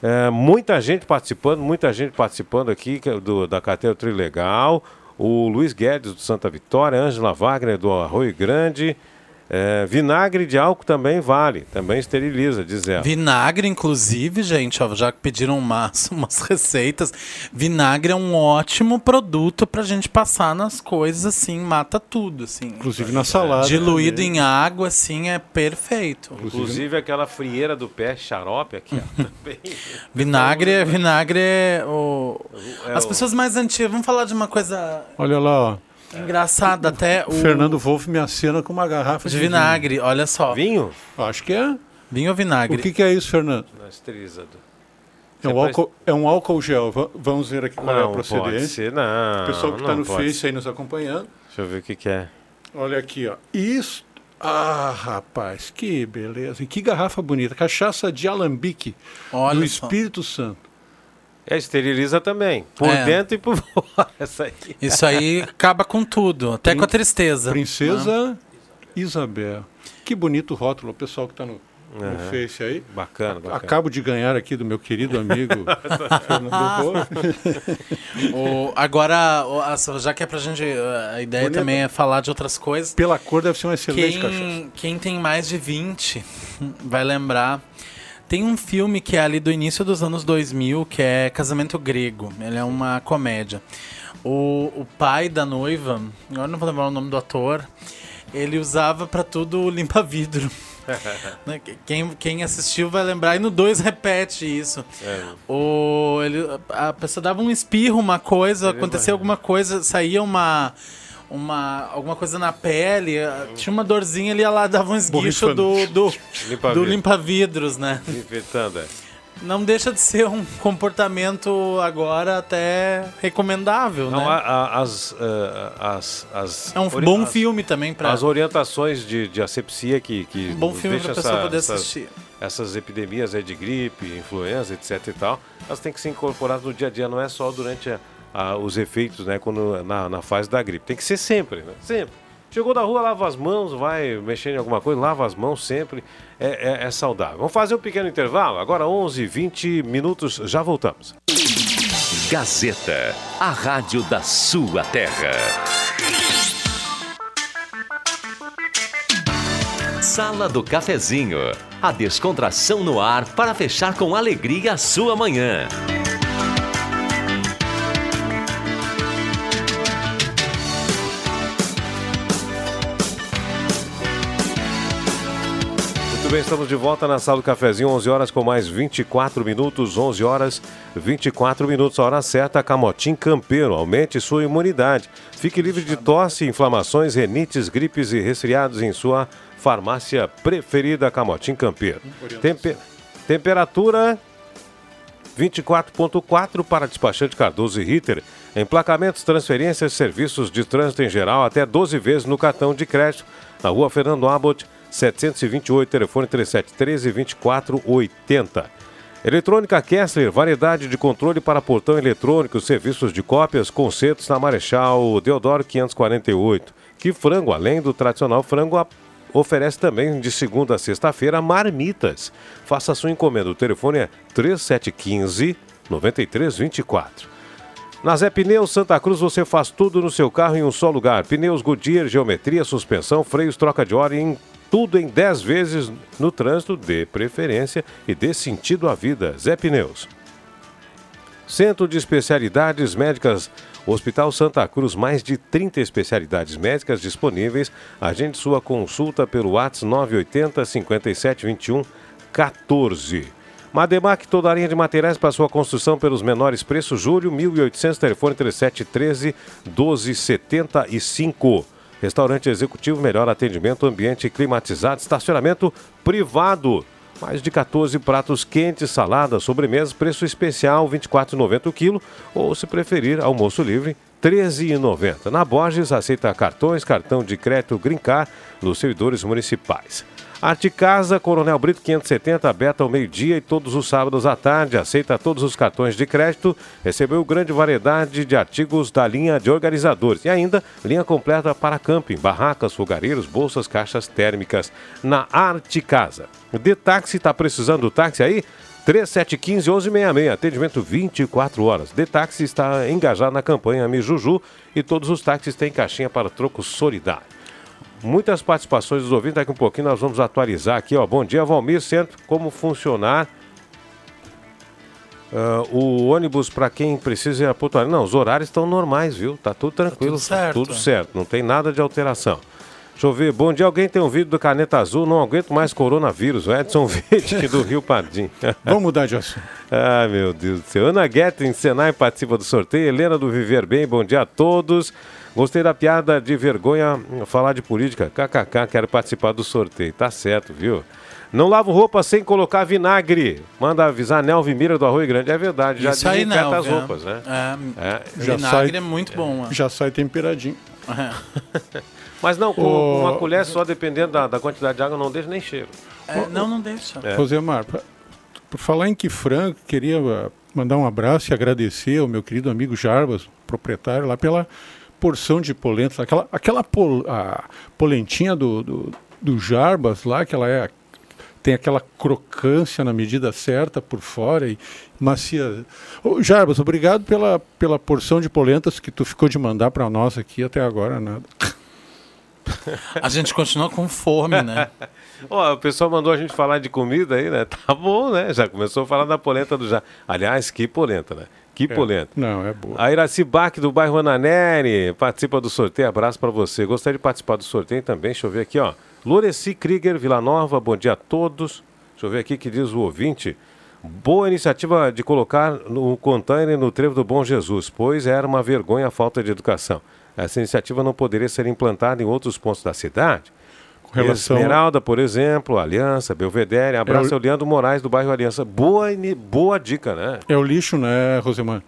É, muita gente participando, muita gente participando aqui é do, da carteira Trilegal. O Luiz Guedes, do Santa Vitória, Ângela Wagner, do Arroio Grande. É, vinagre de álcool também vale, também esteriliza, diz ela. Vinagre, inclusive, gente, ó, já que pediram umas, umas receitas, vinagre é um ótimo produto pra gente passar nas coisas, assim, mata tudo, assim. Inclusive na salada. Diluído também. em água, assim, é perfeito. Inclusive aquela frieira do pé, xarope aqui, ó, também. Vinagre, é- vinagre é o... É As o- pessoas mais antigas, vamos falar de uma coisa Olha lá, ó. Engraçada até, o... Fernando Wolff me acena com uma garrafa de, de vinagre, olha só. Vinho? vinho. Acho que é. Vinho ou vinagre? O que, que é isso, Fernando? Não. É um, álcool, é um álcool gel. Va- Vamos ver aqui qual é a Não pode procedência. ser, não. O pessoal que está não no Face aí nos acompanhando. Deixa eu ver o que, que é. Olha aqui, ó. Isso. Ah, rapaz, que beleza. E que garrafa bonita. Cachaça de alambique Olha do só. Espírito Santo. É, esteriliza também. Por É. dentro e por fora. Essa aí. Isso aí acaba com tudo, até com a tristeza. Princesa Isabel. Que bonito rótulo, o pessoal que está no, no Face aí. Bacana, bacana. Acabo de ganhar aqui do meu querido amigo Fernando Wolff. O- agora, o- já que é pra gente. A ideia Bonito. também é falar de outras coisas. Pela cor deve ser uma excelente cachaça. Quem, quem tem mais de 20 vai lembrar. Tem um filme que é ali do início dos anos 2000, que é Casamento Grego. Ele é uma comédia. O, o pai da noiva, agora não vou lembrar o nome do ator, ele usava pra tudo limpa-vidro. Né? quem, quem assistiu vai lembrar. E no 2 repete isso. É. O, ele, a pessoa dava um espirro, uma coisa, acontecia alguma coisa, saía uma. Uma, alguma coisa na pele, ah, tinha uma dorzinha, ia lá dava um esguicho do, do, Limpa do vidro. limpa-vidros, né? Infectando, é. Não deixa de ser um comportamento agora até recomendável, Não, né? a- a- as, eh, as, as, É um ori- bom as- filme também para As orientações de, de asepsia que, que um bom filme para deixa pessoa poder essas- assistir. essas epidemias aí de gripe, influenza, etc e tal, elas têm que ser incorporadas no dia a dia, não é só durante a- a- os efeitos, né, quando, na, na fase da gripe. Tem que ser sempre, né? Sempre. Chegou da rua, lava as mãos, vai mexer em alguma coisa, lava as mãos sempre, é, é- é saudável. Vamos fazer um pequeno intervalo, agora 11, 20 minutos, já voltamos. Gazeta, a rádio da sua terra. Sala do Cafezinho, a descontração no ar para fechar com alegria a sua manhã. Muito bem, estamos de volta na sala do cafezinho, 11 horas com mais 24 minutos, 11 horas 24 minutos, a hora certa, Camotim Campeiro, aumente sua imunidade. Fique livre de tosse, inflamações, renites, gripes e resfriados em sua farmácia preferida, Camotim Campeiro. Tempe- temperatura 24.4 para despachante Cardoso e Ritter. Emplacamentos, transferências, serviços de trânsito em geral até 12 vezes no cartão de crédito. Na rua Fernando Abbott, 728, telefone 3713-2480. Eletrônica Kessler, variedade de controle para portão eletrônico, serviços de cópias, concertos na Marechal Deodoro 548. Que frango, além do tradicional frango, oferece também de segunda a sexta-feira marmitas. Faça sua encomenda. O telefone é 3715 9324. Na Zé Pneus Santa Cruz você faz tudo no seu carro em um só lugar. Pneus Goodyear, geometria, suspensão, freios, troca de óleo em tudo em 10 vezes no trânsito, dê preferência e dê sentido à vida. Zé Pneus. Centro de Especialidades Médicas, Hospital Santa Cruz, mais de 30 especialidades médicas disponíveis. Agende sua consulta pelo WhatsApp 980 5721 14. Mademac, toda a linha de materiais para sua construção pelos menores preços. Júlio, 1800, telefone 3713 1275. Restaurante executivo, melhor atendimento, ambiente climatizado, estacionamento privado. Mais de 14 pratos quentes, salada, sobremesa, preço especial R$ 24,90 o quilo. Ou, se preferir, almoço livre, R$ 13,90. Na Borges, aceita cartões, cartão de crédito Grincar nos servidores municipais. Arte Casa, Coronel Brito 570, aberta ao meio-dia e todos os sábados à tarde. Aceita todos os cartões de crédito. Recebeu grande variedade de artigos da linha de organizadores. E ainda, linha completa para camping, barracas, fogareiros, bolsas, caixas térmicas na Arte Casa. De táxi, está precisando do táxi aí? 3715-1166, atendimento 24 horas. De táxi está engajado na campanha Me Juju e todos os táxis têm caixinha para troco solidário. Muitas participações dos ouvintes, daqui um pouquinho nós vamos atualizar aqui, ó. Bom dia, Valmir, centro, como funcionar uh, o ônibus para quem precisa ir a Porto Alegre. Não, os horários estão normais, viu? Tá tudo tranquilo, tudo certo. tudo certo, não tem nada de alteração. Deixa eu ver. Bom dia, alguém tem um vídeo do Caneta Azul? Não aguento mais coronavírus. O Edson Vitti do Rio Pardim. Vamos mudar de assunto. Ai, meu Deus do céu. Ana Guetin, Senai, participa do sorteio. Helena do Viver Bem, bom dia a todos. Gostei da piada de vergonha falar de política. KKK, quero participar do sorteio. Tá certo, viu? Não lavo roupa sem colocar vinagre. Manda avisar Nelvin Mira do Arroio Grande. É verdade, já Isso aí, as roupas, né? É, É. Já vinagre sai- é muito bom. ó. Já sai temperadinho. Mas não, com uma colher só, dependendo da, da quantidade de água, não deixa nem cheiro. É, não, não deixa. É. Rosemar, por falar em que Franco, queria ah, mandar um abraço e agradecer ao meu querido amigo Jarbas, proprietário, lá pela porção de polentas. Aquela, aquela pol- a polentinha do, do, do Jarbas lá, que ela é tem aquela crocância na medida certa por fora e macia. Ô, Jarbas, obrigado pela, pela porção de polentas que tu ficou de mandar para nós aqui até agora, nada. A gente continua com fome, né? Ó, o pessoal mandou a gente falar de comida aí, né? Tá bom, né? Já começou a falar da polenta do já. Aliás, que polenta, né? Que polenta. Não, é boa. A Iraci Bach do bairro Ananeri participa do sorteio. Abraço para você. Gostaria de participar do sorteio também. Deixa eu ver aqui, ó. Loreci Krieger, Vila Nova, bom dia a todos. Deixa eu ver aqui que diz o ouvinte. Boa iniciativa de colocar no container no trevo do Bom Jesus, pois era uma vergonha a falta de educação. Essa iniciativa não poderia ser implantada em outros pontos da cidade. Com relação Esmeralda, por exemplo, Aliança, Belvedere. Abraço É o- ao Leandro Moraes do bairro Aliança. Boa, boa dica, né? é o lixo, né, Rosemar?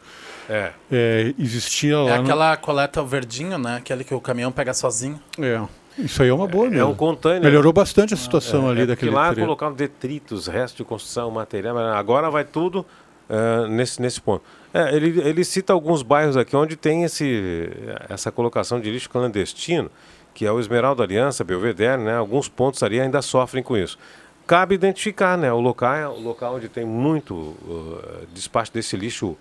É. É, existia lá. É no- aquela coleta verdinho, né? Aquele que o caminhão pega sozinho. É, isso aí é uma boa É mesmo. um container. Melhorou bastante a situação ali É, daquele lá trevo. colocaram detritos, restos de construção, material. Agora vai tudo eh, nesse, nesse ponto. É, ele, ele cita alguns bairros aqui onde tem esse, essa colocação de lixo clandestino, que é o Esmeralda Aliança, Belvedere, né? Alguns pontos ali ainda sofrem com isso. Cabe identificar, né? O local, o local onde tem muito uh, despacho desse lixo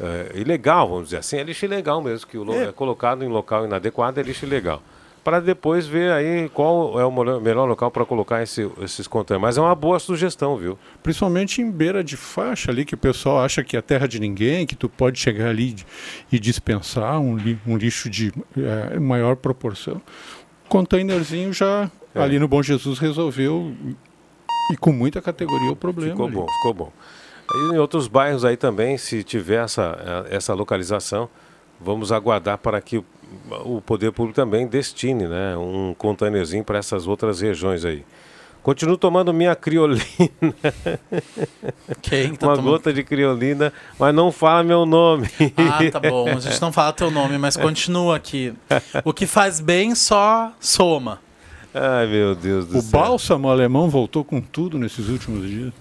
eh, ilegal, vamos dizer assim, é lixo ilegal mesmo, que o lo- é colocado em local inadequado é lixo ilegal. Para depois ver aí qual é o melhor, local para colocar esse- esses containers. Mas é uma boa sugestão, viu? Principalmente em beira de faixa ali, que o pessoal acha que é terra de ninguém, que tu pode chegar ali e dispensar um, li- um lixo de eh, maior proporção. Containerzinho já É. ali no Bom Jesus resolveu e com muita categoria o problema. Ficou ali. bom, ficou bom. E em outros bairros aí também, se tiver essa, eh, essa localização, vamos aguardar para que o, o poder público também destine né, um containerzinho para essas outras regiões aí. Continuo tomando minha criolina, Quem tá uma tomando... gota de criolina, mas não fala meu nome. Ah, tá bom. A gente não fala teu nome, mas continua aqui. O que faz bem só soma. Ai, meu Deus do O céu. bálsamo alemão voltou com tudo nesses últimos dias.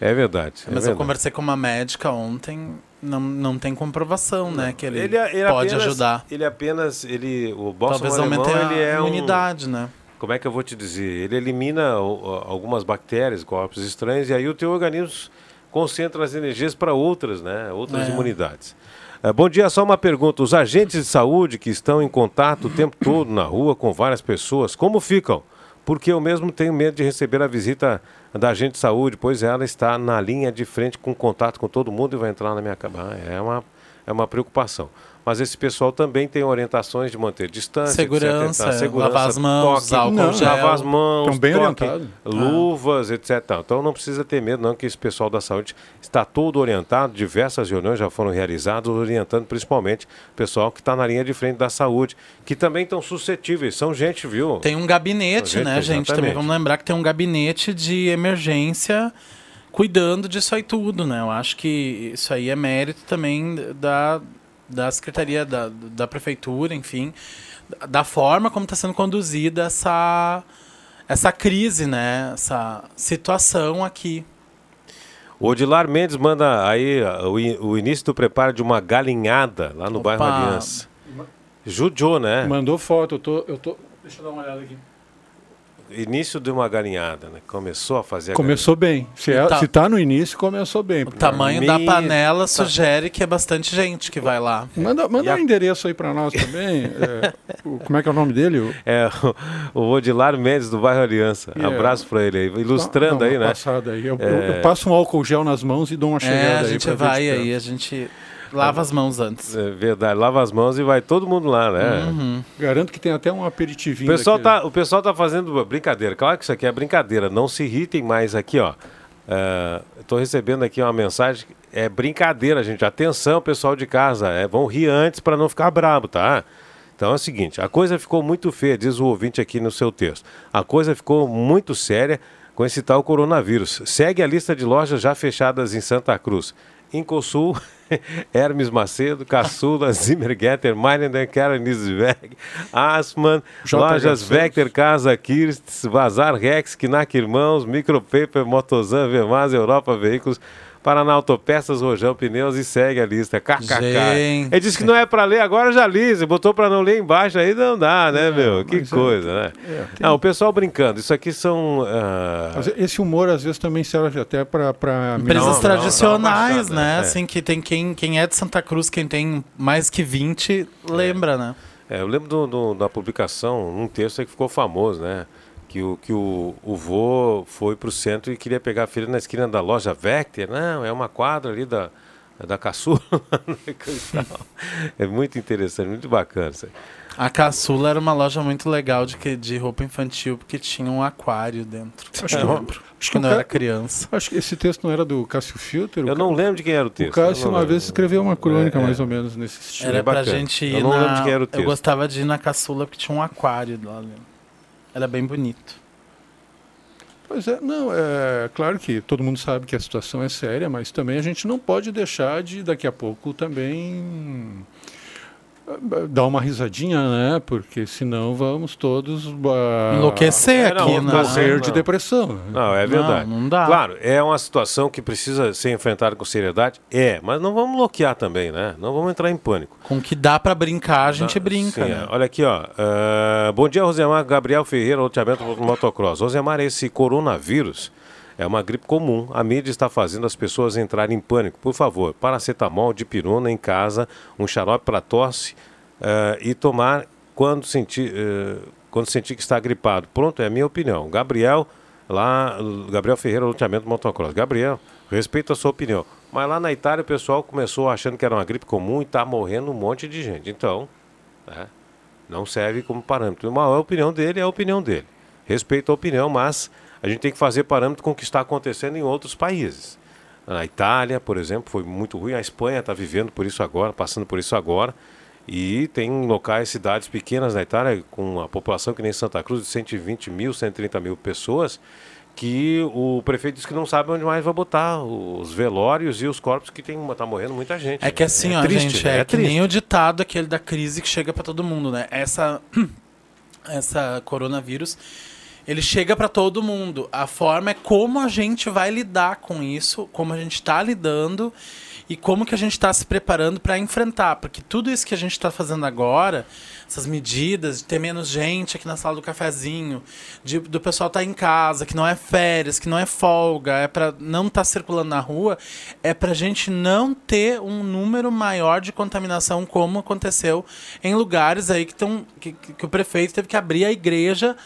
É verdade. é Mas eu verdade. conversei com uma médica ontem, não, não tem comprovação, né? Que ele, Ele, ele pode apenas, ajudar. Ele apenas, ele, o bálsamo Talvez alemão, aumente a ele é um, imunidade, né? como é que eu vou te dizer? Ele elimina algumas bactérias, corpos estranhos, e aí o teu organismo concentra as energias para outras, né? Outras É. imunidades. Bom dia, só uma pergunta. Os agentes de saúde que estão em contato o tempo todo na rua com várias pessoas, como ficam? Porque eu mesmo tenho medo de receber a visita da agente de saúde, pois ela está na linha de frente com contato com todo mundo e vai entrar na minha cama. É uma, é uma preocupação. Mas esse pessoal também tem orientações de manter distância, Segurança, etc. Segurança, lavar as mãos, toque, álcool Não, gel. lavar as mãos, Estão bem toque, luvas, etc. Então não precisa ter medo, não, que esse pessoal da saúde está todo orientado. Diversas reuniões já foram realizadas, orientando principalmente o pessoal que está na linha de frente da saúde, que também estão suscetíveis. São gente, viu? Tem um gabinete, Gente, né, gente? Também exatamente. vamos lembrar que tem um gabinete de emergência cuidando disso aí tudo, né? Eu acho que isso aí é mérito também da, da Secretaria, da, da Prefeitura, enfim, da- forma como está sendo conduzida essa, essa crise, né? Essa situação aqui. O Odilar Mendes manda aí o, o início do preparo de uma galinhada lá no Opa. bairro Aliança. Judiou, né? Mandou foto, eu tô, eu tô. Deixa eu dar uma olhada aqui. Início de uma galinhada, né? Começou a fazer a Começou bem. Se, é, tá- se tá no início, começou bem. O tamanho da panela sugere que é bastante gente que vai lá. Manda, manda a- um endereço aí pra nós também. é, o- como é que é o nome dele? O- É, o, o Odilar Mendes do bairro Aliança. Yeah. Abraço pra ele aí. Ilustrando Dá uma aí, né? Passada aí. Eu, É. eu passo um álcool gel nas mãos e dou uma chegada É, a aí gente ver vai aí, a gente lava as mãos antes. É verdade, lava as mãos e vai todo mundo lá, né? Uhum. Garanto que tem até um O aperitivinho. pessoal, daquele. tá, o pessoal tá fazendo brincadeira. Claro que isso aqui é brincadeira. Não se irritem mais aqui, ó. Estou recebendo aqui uma mensagem. É brincadeira, gente. Atenção, pessoal de casa. É, vão rir antes para não ficar brabo, tá? Então é o seguinte: a coisa ficou muito feia, diz o ouvinte aqui no seu texto. A coisa ficou muito séria com esse tal coronavírus. Segue a lista de lojas já fechadas em Santa Cruz. Incosul, Hermes Macedo, Caçula, Zimmergetter, Meinender, Karanisberg, Asman, J. Lojas. Vector, Casa Kirst, Vazar Rex, Knack Irmãos, Micropaper, Motozan, Vermaz, Europa Veículos, Paraná Autopeças, Rojão Pneus e segue a lista. KKK. Ele disse que não é pra ler, agora já li. Você botou pra não ler embaixo, aí não dá, né, meu? Que é- coisa, né? é, tem- Não, o pessoal brincando. Isso aqui são. Mas Esse humor às vezes também serve até para para Empresas Não, não, tradicionais, não, não, né? é. Assim, que tem quem, quem é de Santa Cruz, quem tem mais que 20, lembra, né? É, eu lembro do, do- da publicação, um texto aí que ficou famoso, né? Que o, que o, o vô foi pro centro e queria pegar a filha na esquina da loja Vector. Não, é uma quadra ali da, da caçula. é muito interessante, muito bacana isso aí. A Caçula era uma loja muito legal de, que- de roupa infantil, porque tinha um aquário dentro. Acho Eu que- lembro. acho que Quando o eu era criança. Acho que esse texto não era do Cássio Filter. Eu não lembro de quem era o O texto. eu Cássio uma lembro. vez escreveu uma crônica É, é. mais ou menos nesse estilo. Era é pra bacana. gente Eu ir não lembro na... de quem era o Eu gostava de ir na Caçula porque tinha um aquário lá dentro. Era bem bonito. Pois é, não, é claro que todo mundo sabe que a situação é séria, mas também a gente não pode deixar de daqui a pouco também dar uma risadinha, né? Porque senão vamos todos ah, Enlouquecer É, aqui, não, né? morrer Não. de depressão. né? Não, é verdade. Não, não dá. Claro, é uma situação que precisa ser enfrentada com seriedade. É, mas não vamos bloquear também, né? Não vamos entrar em pânico. Com o que dá pra brincar, a gente brinca, sim, né? é. Olha aqui, ó. Ah, bom dia, Rosemar. Gabriel Ferreira, loteamento do motocross. Rosemar, esse coronavírus é uma gripe comum. A mídia está fazendo as pessoas entrarem em pânico. Por favor, paracetamol, dipirona em casa, um xarope para tosse ah, e tomar quando sentir, eh, quando sentir que está gripado. Pronto, é a minha opinião. Gabriel, lá, Gabriel Ferreira, loteamento motocross. Gabriel, respeito a sua opinião. Mas lá na Itália o pessoal começou achando que era uma gripe comum e está morrendo um monte de gente. Então, né, não serve como parâmetro. Uma, a opinião dele é a opinião dele. Respeito a opinião, mas a gente tem que fazer parâmetro com o que está acontecendo em outros países. Na Itália, por exemplo, foi muito ruim. A Espanha está vivendo por isso agora, passando por isso agora. E tem locais, cidades pequenas na Itália, com a população que nem Santa Cruz, de 120 mil, 130 mil pessoas, que o prefeito diz que não sabe onde mais vai botar os velórios e os corpos que tem, tá morrendo muita gente. É que assim, ó, triste, gente, né? é, que triste. nem o ditado aquele da crise que chega pra todo mundo, né? Essa, essa coronavírus, ele chega pra todo mundo. A forma é como a gente vai lidar com isso, como a gente tá lidando e como que a gente tá se preparando pra enfrentar. Porque tudo isso que a gente tá fazendo agora, essas medidas de ter menos gente aqui na sala do cafezinho, de, do pessoal estar em casa, que não é férias, que não é folga, é para não estar circulando na rua, é para a gente não ter um número maior de contaminação como aconteceu em lugares aí que, tão, que que o prefeito teve que abrir a igreja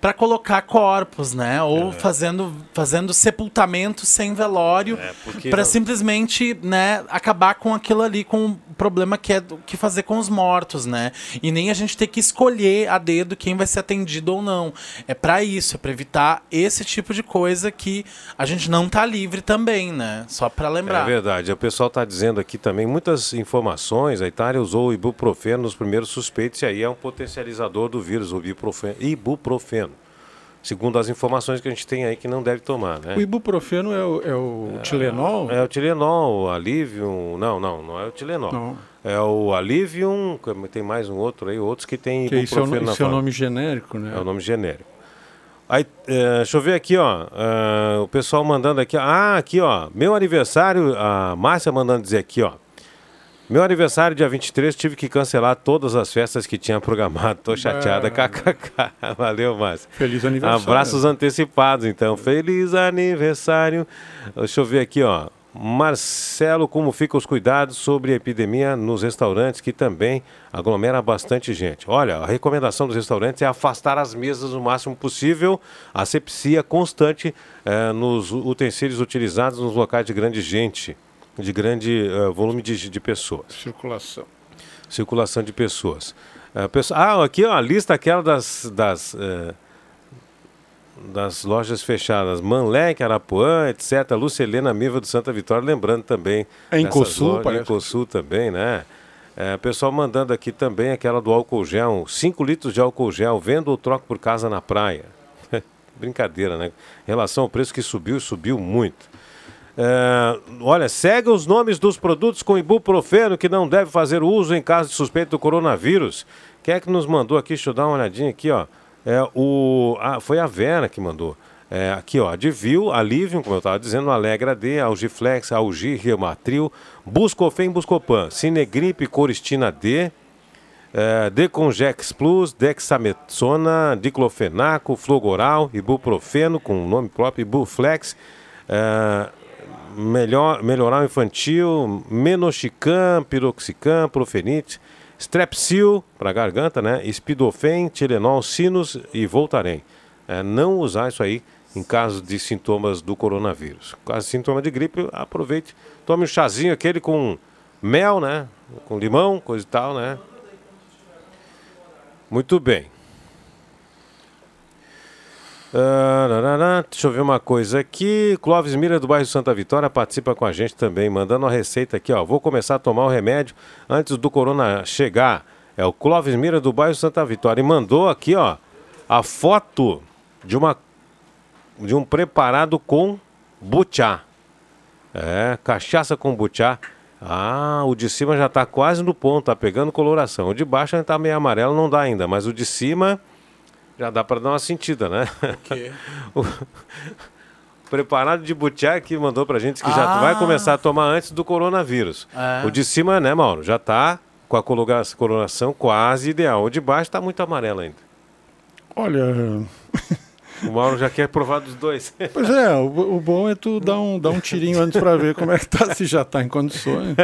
para colocar corpos, né? Ou fazendo, fazendo sepultamento sem velório É, porque para não- simplesmente, né, acabar com aquilo ali, com o problema que é o que fazer com os mortos, né? E nem a gente ter que escolher a dedo quem vai ser atendido ou não. É para isso, é para evitar esse tipo de coisa que a gente não tá livre também, né? Só para É lembrar. verdade. O pessoal está dizendo aqui também muitas informações. A Itália usou o ibuprofeno nos primeiros suspeitos e aí é um potencializador do vírus, o ibuprofeno. Ibuprofeno. Segundo as informações que a gente tem aí que não deve tomar, né? O ibuprofeno é o, é o Tilenol? É o Tilenol, o Alivium. Não, não, não é o Tilenol. Não. É o Alivium, tem mais um outro aí, outros que tem Que isso é o, ibuprofeno isso é o nome genérico, né? É o nome genérico. Aí, é, deixa eu ver aqui, ó. ah, o pessoal mandando aqui. Ah, aqui, ó. Meu aniversário, a Márcia mandando dizer aqui, ó. Meu aniversário, dia 23, tive que cancelar todas as festas que tinha programado. Tô chateada, kkk. Valeu, Márcio. Feliz aniversário. Abraços antecipados, então. Feliz aniversário. Deixa eu ver aqui, ó. Marcelo, como ficam os cuidados sobre a epidemia nos restaurantes, que também aglomera bastante gente? Olha, a recomendação dos restaurantes é afastar as mesas o máximo possível, asepsia constante eh, nos utensílios utilizados nos locais de grande gente, de grande eh, volume de, de pessoas. Circulação. Circulação de pessoas. Eh, pessoa- ah, aqui ó, a lista aquela das, das, eh, das lojas fechadas. Manleque, Arapuã, etc. Lucelena Miva do Santa Vitória, lembrando também. É em dessas Cosul, lojas, parece. Em Cosul também, né? É, pessoal mandando aqui também aquela do álcool gel, 5 litros de álcool gel, vendo ou troco por casa na praia. Brincadeira, né? Em relação ao preço que subiu, subiu muito. É, olha, segue os nomes dos produtos com ibuprofeno que não deve fazer uso em caso de suspeito do coronavírus. Quem é que nos mandou aqui? Deixa eu dar uma olhadinha aqui, ó. É, o, ah, foi a Vera que mandou. É, aqui, ó, Advil, Alivium, como eu estava dizendo, Alegra D, Algiflex, Algi, Riomatril, Buscofen, Buscopan, Cinegripe, Coristina D, é, Plus, Dexametona, Diclofenaco, Flogoral, Ibuprofeno, com o nome próprio, Ibuflex, é, melhor, Melhoral Infantil, Menoxicam, Piroxicam, Profenite, Strepsil, para garganta, né? Spidofen, Tilenol, Sinus e Voltaren. É, não usar isso aí em caso de sintomas do coronavírus. Caso de sintoma de gripe, aproveite, tome um chazinho aquele com mel, né? Com limão, coisa e tal, né? Muito bem. Ah, deixa eu ver uma coisa aqui. Clóvis Mira, do bairro Santa Vitória, participa com a gente também, mandando uma receita aqui, ó. Vou começar a tomar o remédio antes do corona chegar. É o Clóvis Mira, do bairro Santa Vitória. E mandou aqui, ó, a foto de uma de um preparado com butiá. É, cachaça com butiá. Ah, o de cima já tá quase no ponto, tá pegando coloração. O de baixo ainda tá meio amarelo, não dá ainda, mas o de cima já dá para dar uma sentida, né? quê? o preparado de butiá que mandou pra gente que já Ah. vai começar a tomar antes do coronavírus. É. O de cima, né, Mauro? Já tá com a colora- coloração quase ideal. O de baixo tá muito amarelo ainda. Olha, O Mauro já quer provar dos dois. pois é, o, o bom é tu dar um, dar um tirinho antes para ver como é que tá, se já tá em condições.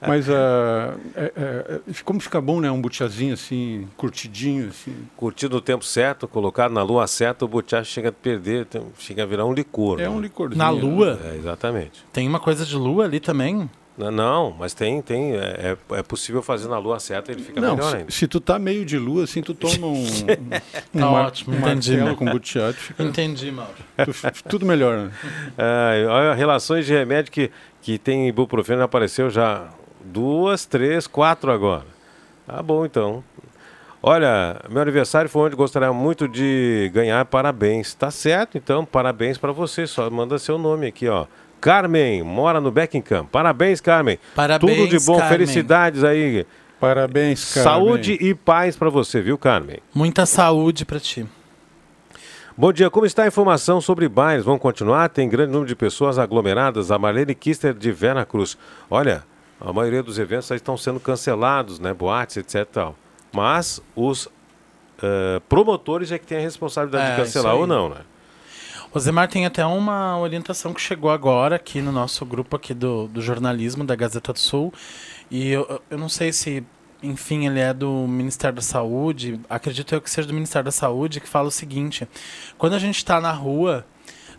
Mas ah, é- é- como fica bom, né? Um butiazinho assim, curtidinho, assim. Curtido no tempo certo, colocado na lua certa, o butiá chega a perder, chega a virar um licor. É né? um licorzinho. Na lua? É, exatamente. Tem uma coisa de lua ali também? Não, Não, mas tem, tem é, é- é possível fazer na lua certa e ele fica Não, melhor se, ainda. se tu tá meio de lua, assim, tu toma um, um, Tá mar- ótimo, um entendi, né? com tu fica Entendi, Mauro. tu- tudo melhor, né? É, olha, relações de remédio que, que tem ibuprofeno apareceu já duas, três, quatro agora. Tá bom, então. Olha, meu aniversário foi onde gostaria muito de ganhar parabéns. Tá certo, então, parabéns para você. Só manda seu nome aqui, ó. Carmen, mora no Beckingham. Parabéns, Carmen. Parabéns, Tudo de bom, Carmen. felicidades aí. Parabéns, Carmen. Saúde e paz para você, viu, Carmen? Muita saúde pra ti. Bom dia, como está a informação sobre bailes? Vão continuar? Tem grande número de pessoas aglomeradas. A Marlene Kister de Vera Cruz. Olha, a maioria dos eventos aí estão sendo cancelados, né? Boates, etc. Tal. Mas os eh, promotores é que têm a responsabilidade É, de cancelar ou não, né? O Zemar tem até uma orientação que chegou agora aqui no nosso grupo aqui do, do jornalismo da Gazeta do Sul. E eu, eu não sei se, enfim, ele é do Ministério da Saúde, acredito eu que seja do Ministério da Saúde, que fala o seguinte: quando a gente está na rua,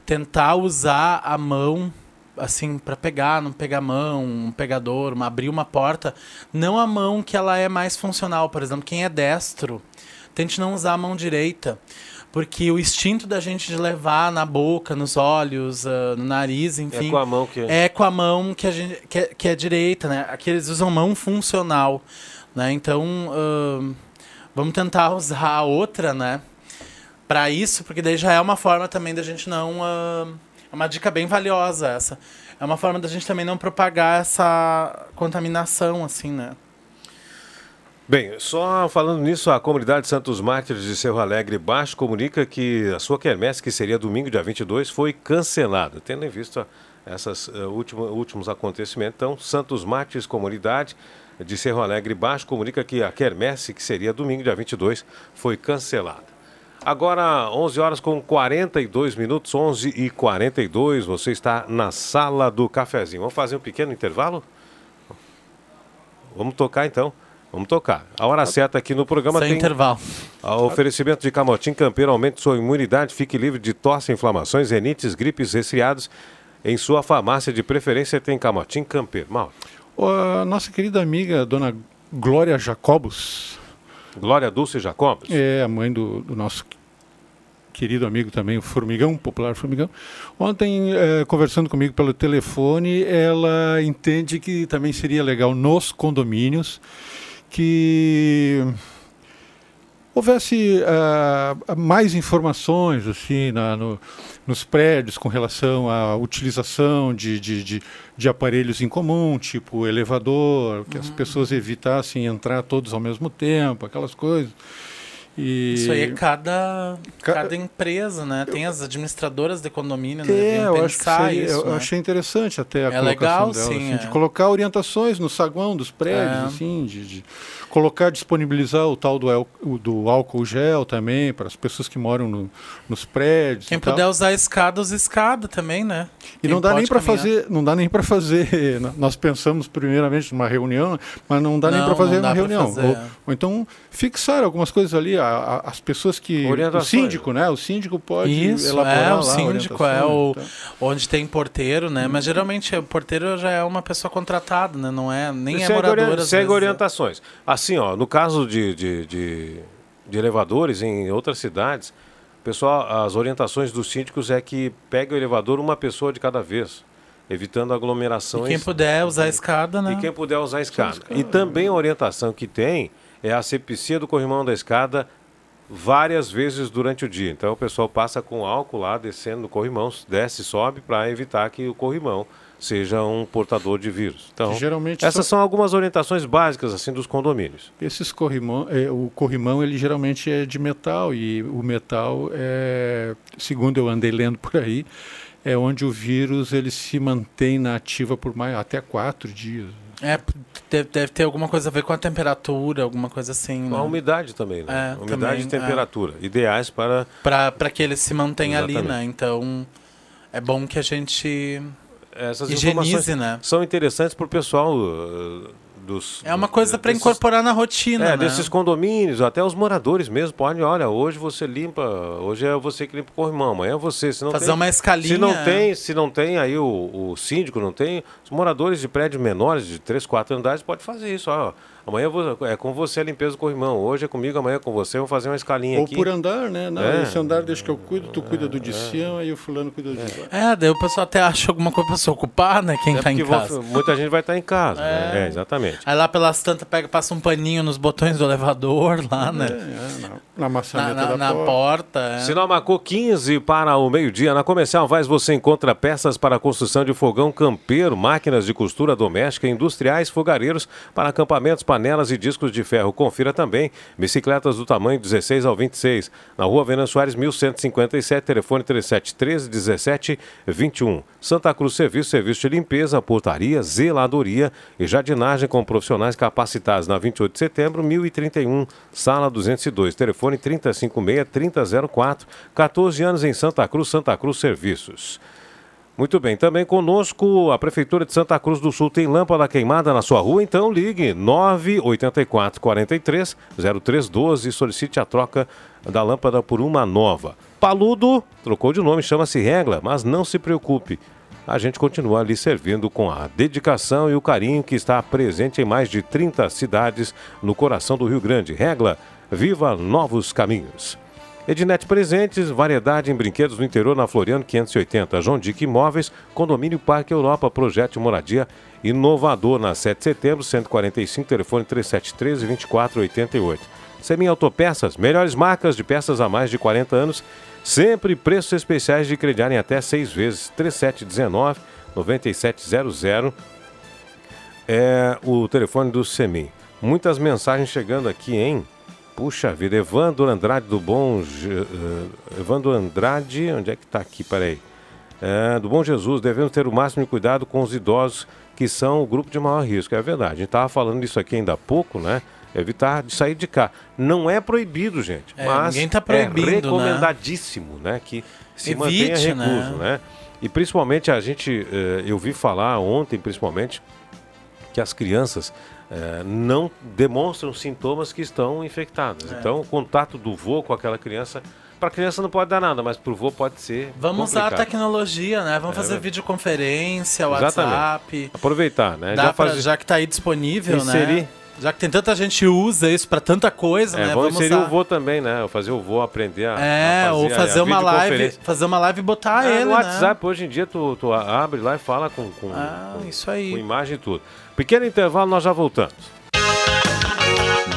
tentar usar a mão assim para pegar, não pegar mão, um pegador, uma, abrir uma porta, não a mão que ela é mais funcional, por exemplo, quem é destro, tente não usar a mão direita, porque o instinto da gente de levar na boca, nos olhos, ah, no nariz, enfim, é com a mão que. é com a mão que a gente que é, que é direita, né? Aqui eles usam mão funcional, né? Então ahn, vamos tentar usar a outra, né? Para isso, porque daí já é uma forma também da gente não ahn, é uma dica bem valiosa essa. É uma forma da gente também não propagar essa contaminação, assim, né? Bem, só falando nisso, a comunidade Santos Mártires de Cerro Alegre Baixo comunica que a sua quermesse, que seria domingo, dia 22, foi cancelada, tendo em vista Esses uh, último, últimos acontecimentos. Então, Santos Mates, comunidade de Cerro Alegre Baixo, comunica que a quermesse, que seria domingo, dia 22, foi cancelada. Agora, 11 horas com 42 minutos, 11 e 42, você está na sala do cafezinho. Vamos fazer um pequeno intervalo? Vamos tocar então. Vamos tocar. A hora certa aqui no programa Sem tem intervalo. o oferecimento de Camotim Campeiro. Aumente sua imunidade, fique livre de tosse, inflamações, renites, gripes, resfriados. Em sua farmácia de preferência tem Camotim Campeiro. Mauro. A nossa querida amiga, dona Glória Jacobos, Glória Dulce Jacobos. é a mãe do, do nosso querido amigo também, o Formigão, popular Formigão. Ontem, eh, conversando comigo pelo telefone, ela entende que também seria legal nos condomínios que houvesse ah, mais informações assim na, no, nos prédios com relação à utilização de, de, de, de aparelhos em comum, tipo elevador, que as pessoas evitassem entrar todos ao mesmo tempo, aquelas coisas. E... Isso aí é cada, Ca- cada empresa, né? Tem as administradoras de condomínio, né? É, Deviam eu acho que seria- isso, eu né? achei interessante até a É colocação legal, dela, sim, assim, de é. colocar orientações no saguão dos prédios, É. assim, de, de colocar, disponibilizar o tal do, el- o- do álcool gel também para as pessoas que moram no- nos prédios. Quem e tal. puder usar escada, usa escada também, né? E Quem não dá nem para fazer, não dá nem para fazer. Nós pensamos primeiramente numa reunião, mas não dá nem Não, para fazer uma reunião. fazer, Ou, é. ou então fixar algumas coisas ali, a- a- as pessoas que o síndico, né? O síndico pode Isso, elaborar é, lá o síndico é o onde tem porteiro, né? Mas geralmente o porteiro já é uma pessoa contratada, né? Não é nem é segue, morador. ori- às segue vezes, é. orientações. Assim, ó, no caso de, de, de, de elevadores em outras cidades, pessoal, as orientações dos síndicos é que pega o elevador uma pessoa de cada vez, evitando E aglomerações. quem puder usar a escada, né? E quem puder usar a escada. E também a orientação que tem é a asepsia do corrimão da escada várias vezes durante o dia. Então o pessoal passa com álcool lá, descendo no corrimão, desce e sobe para evitar que o corrimão seja um portador de vírus. Então, geralmente essas são- são algumas orientações básicas assim dos condomínios. Esses corrimão, é, o corrimão ele geralmente é de metal e o metal é, segundo eu andei lendo por aí, é onde o vírus ele se mantém na ativa por mais até quatro dias. É, deve, deve ter alguma coisa a ver com a temperatura, alguma coisa assim, A né? umidade também, né? É, umidade também, e temperatura, ideais para pra que ele se mantenha ali, Exatamente. né? Então, é bom que a gente essas higienize, informações né? são interessantes para o pessoal uh, dos É uma coisa para incorporar na rotina, É, né? desses condomínios, até os moradores mesmo podem, olha, hoje você limpa, hoje é você que limpa o corrimão, amanhã é você. Se não Fazer tem, uma escalinha. Se não tem, se não tem aí o, o síndico, não tem, os moradores de prédios menores, de 3, 4 andares, pode fazer isso. Ó, amanhã vou- é com você a limpeza do corrimão, hoje é comigo, amanhã é com você, vamos fazer uma escalinha Ou aqui. por andar, né? Não, É. esse andar deixa que eu cuido, tu cuida do de cima e o fulano cuida do de baixo. É, daí o pessoal até acha alguma coisa pra se ocupar, né? Quem É tá em porque vão- casa. muita gente vai estar em casa. né? É. É, exatamente. Aí lá pelas tantas pega, passa um paninho nos botões do elevador lá, É, né? é, na, na Na, maçaneta na, da na porta. porta. é. Sinal marcou 15 para o meio-dia. Na Comercial Vaz você encontra peças para construção de fogão campeiro, máquinas de costura doméstica, industriais, fogareiros para acampamentos, panelas e discos de ferro. Confira também bicicletas do tamanho 16 ao 26. Na rua Venan Soares, 1157, telefone 3713 1721. Santa Cruz Serviço, serviço de limpeza, portaria, zeladoria e jardinagem com profissionais capacitados na 28 de setembro, 1031, sala 202, telefone 356-3004, 14 anos em Santa Cruz, Santa Cruz Serviços. Muito bem, também conosco a Prefeitura de Santa Cruz do Sul tem lâmpada queimada na sua rua, então ligue 984 43 0312 e solicite a troca da lâmpada por uma nova. Paludo trocou de nome, chama-se Regla, mas não se preocupe. A gente continua ali servindo com a dedicação e o carinho que está presente em mais de 30 cidades no coração do Rio Grande. Regla, viva novos caminhos. Ednet Presentes, variedade em brinquedos no interior na Floriano 580. João Dick Imóveis, Condomínio Parque Europa, projeto de moradia inovador na 7 de setembro, 145, telefone 3713-2488. Semin Autopeças, melhores marcas de peças há mais de 40 anos, sempre preços especiais de crediar em até seis vezes, 3719-9700 é o telefone do Semin. Muitas mensagens chegando aqui, hein? Puxa vida, Evandro Andrade do Bom. Eh, Evandro Andrade, onde é que tá aqui? Peraí. é, do Bom Jesus, devemos ter o máximo de cuidado com os idosos que são o grupo de maior risco. É verdade. A gente estava falando isso aqui ainda há pouco, né? Evitar de sair de cá. Não é proibido, gente. É, mas ninguém tá proibindo, é né? recomendadíssimo, né? Que se Evite, mantenha recluso, né? né? E principalmente a gente, eh, eu vi falar ontem, principalmente, que as crianças eh, não demonstram sintomas que estão infectadas. É. Então, o contato do vô com aquela criança, para a criança não pode dar nada, mas para o vô pode ser. Vamos usar a complicado. tecnologia, né? Vamos É, fazer né? videoconferência, Exatamente. WhatsApp. Aproveitar, né? Já pra- faz... já que tá aí disponível, Inserir. né? Já que tem tanta gente usa isso pra tanta coisa, É, né? vamos inserir usar. o vô também, né? Fazer o vô aprender a. É, a ou a- fazer a uma live, fazer uma live e botar Ah, ele, no né? WhatsApp, hoje em dia, tu, tu abre lá e fala com, com, Ah, com- isso aí. com imagem e tudo. Pequeno intervalo, nós já voltamos.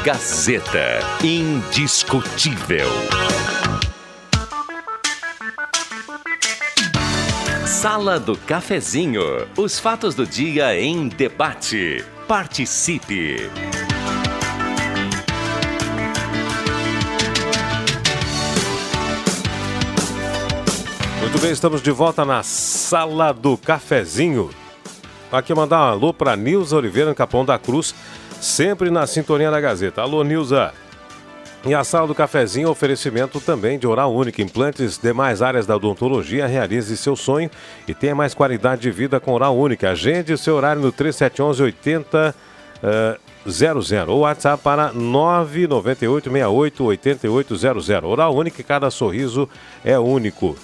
Gazeta Indiscutível. Sala do Cafezinho. Os fatos do dia em debate. Participe. Muito bem, estamos de volta na sala do cafezinho. Aqui mandar um alô para Nilza Oliveira, no Capão da Cruz, sempre na sintonia da Gazeta. Alô, Nilza. E a sala do cafezinho, oferecimento também de Oral Única, implantes, demais áreas da odontologia, realize seu sonho e tenha mais qualidade de vida com Oral Única. Agende seu horário no 3711 80 eh, 00 ou WhatsApp para 998 68 8800. Oral Única, cada sorriso é único.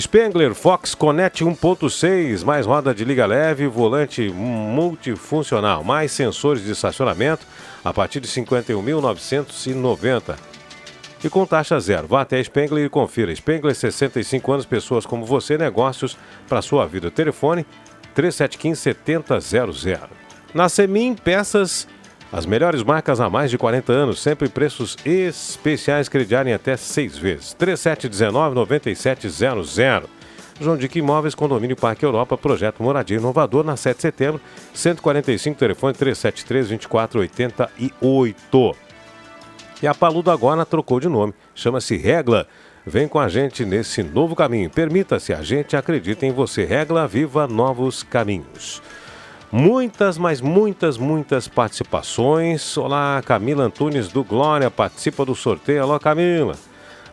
Spengler Fox Connect 1.6, mais roda de liga leve, volante multifuncional, mais sensores de estacionamento a partir de 51.990. E com taxa zero. Vá até Spengler e confira. Spengler, 65 anos, pessoas como você, negócios para sua vida. Telefone 3715-7000. Na Semin, peças, as melhores marcas há mais de 40 anos, sempre preços especiais crediarem até seis vezes. 3719-9700. João Dick Imóveis, Condomínio Parque Europa, Projeto Moradia Inovador, na 7 de setembro, 145, telefone 373-2488. E a Paludo agora trocou de nome, chama-se Regla. Vem com a gente nesse novo caminho. Permita-se, a gente acredita em você. Regla, viva novos caminhos. Muitas, mas muitas, muitas participações. Olá, Camila Antunes do Glória participa do sorteio. Alô, Camila.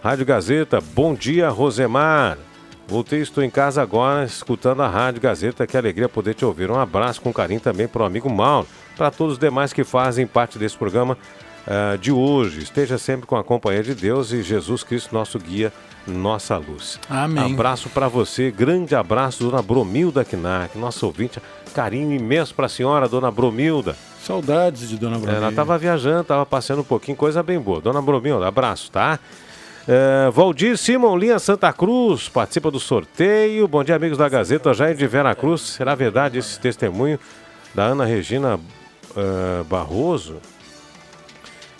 Rádio Gazeta, bom dia, Rosemar. Voltei, estou em casa agora, escutando a Rádio Gazeta. Que alegria poder te ouvir. Um abraço com carinho também para o amigo Mauro. Para todos os demais que fazem parte desse programa ah, de hoje. Esteja sempre com a companhia de Deus e Jesus Cristo, nosso guia, nossa luz. Amém. Abraço para você, grande abraço, dona Bromilda Knack, nossa ouvinte. Carinho imenso para a senhora, dona Bromilda. Saudades de Dona Bromilda. Ela estava viajando, estava passeando um pouquinho, coisa bem boa. Dona Bromilda, abraço, tá? É, Valdir Simon Linha Santa Cruz participa do sorteio. Bom dia, amigos da Gazeta, Jair de Vera Cruz. Será verdade esse testemunho da Ana Regina eh, Barroso?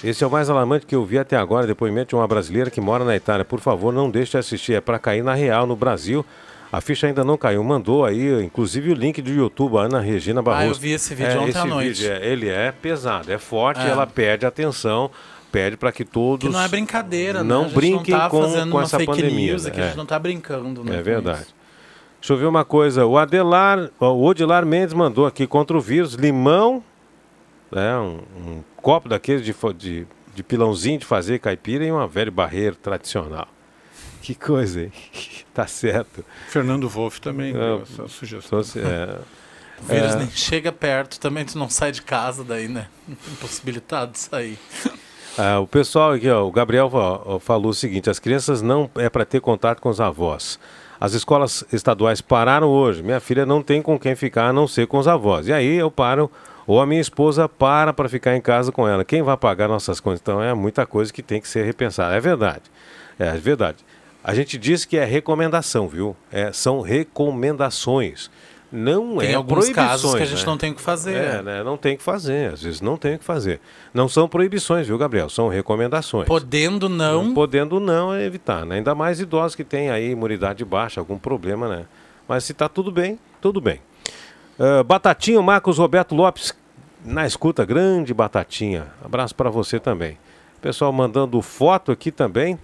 Esse é o mais alarmante que eu vi até agora, depoimento de uma brasileira que mora na Itália. Por favor, não deixe de assistir, é para cair na real no Brasil. A ficha ainda não caiu. Mandou aí, inclusive, o link do YouTube, a Ana Regina Barroso. Ah, eu vi esse vídeo ontem esse à noite. vídeo, é, ele é pesado, é forte, É. ela pede atenção, pede para que todos. Que não é brincadeira, né? não gente brinquem não tá com, com essa pandemia. news né? a gente não tá brincando, né? É verdade. Deixa eu ver uma coisa. O Adelar, o Odilar Mendes mandou aqui contra o vírus limão, né, um, um copo daqueles de, de, de pilãozinho de fazer caipira e uma velha barreira tradicional. Que coisa, hein? tá certo. Fernando Wolff também É, deu essa sugestão. É, O vírus É. nem chega perto, também tu não sai de casa daí, né? Impossibilitado de sair. Ah, o pessoal aqui, ó, o Gabriel ó, falou o seguinte: as crianças não é para ter contato com os avós. As escolas estaduais pararam hoje. Minha filha não tem com quem ficar a não ser com os avós. E aí eu paro, ou a minha esposa para para ficar em casa com ela. Quem vai pagar nossas contas? Então é muita coisa que tem que ser repensada. É verdade. É verdade. A gente diz que é recomendação, viu? É, são recomendações. Não Tem é alguns casos que a gente né? não tem o que fazer. É, né? Não tem o que fazer. Às vezes não tem o que fazer. Não são proibições, viu, Gabriel? São recomendações. Podendo não, Podendo não é evitar, né? Ainda mais idosos que têm aí imunidade baixa, algum problema, né? Mas se tá tudo bem, tudo bem. Ah, Batatinho Marcos Roberto Lopes, na escuta, grande Batatinha. Abraço para você também. Pessoal mandando foto aqui também.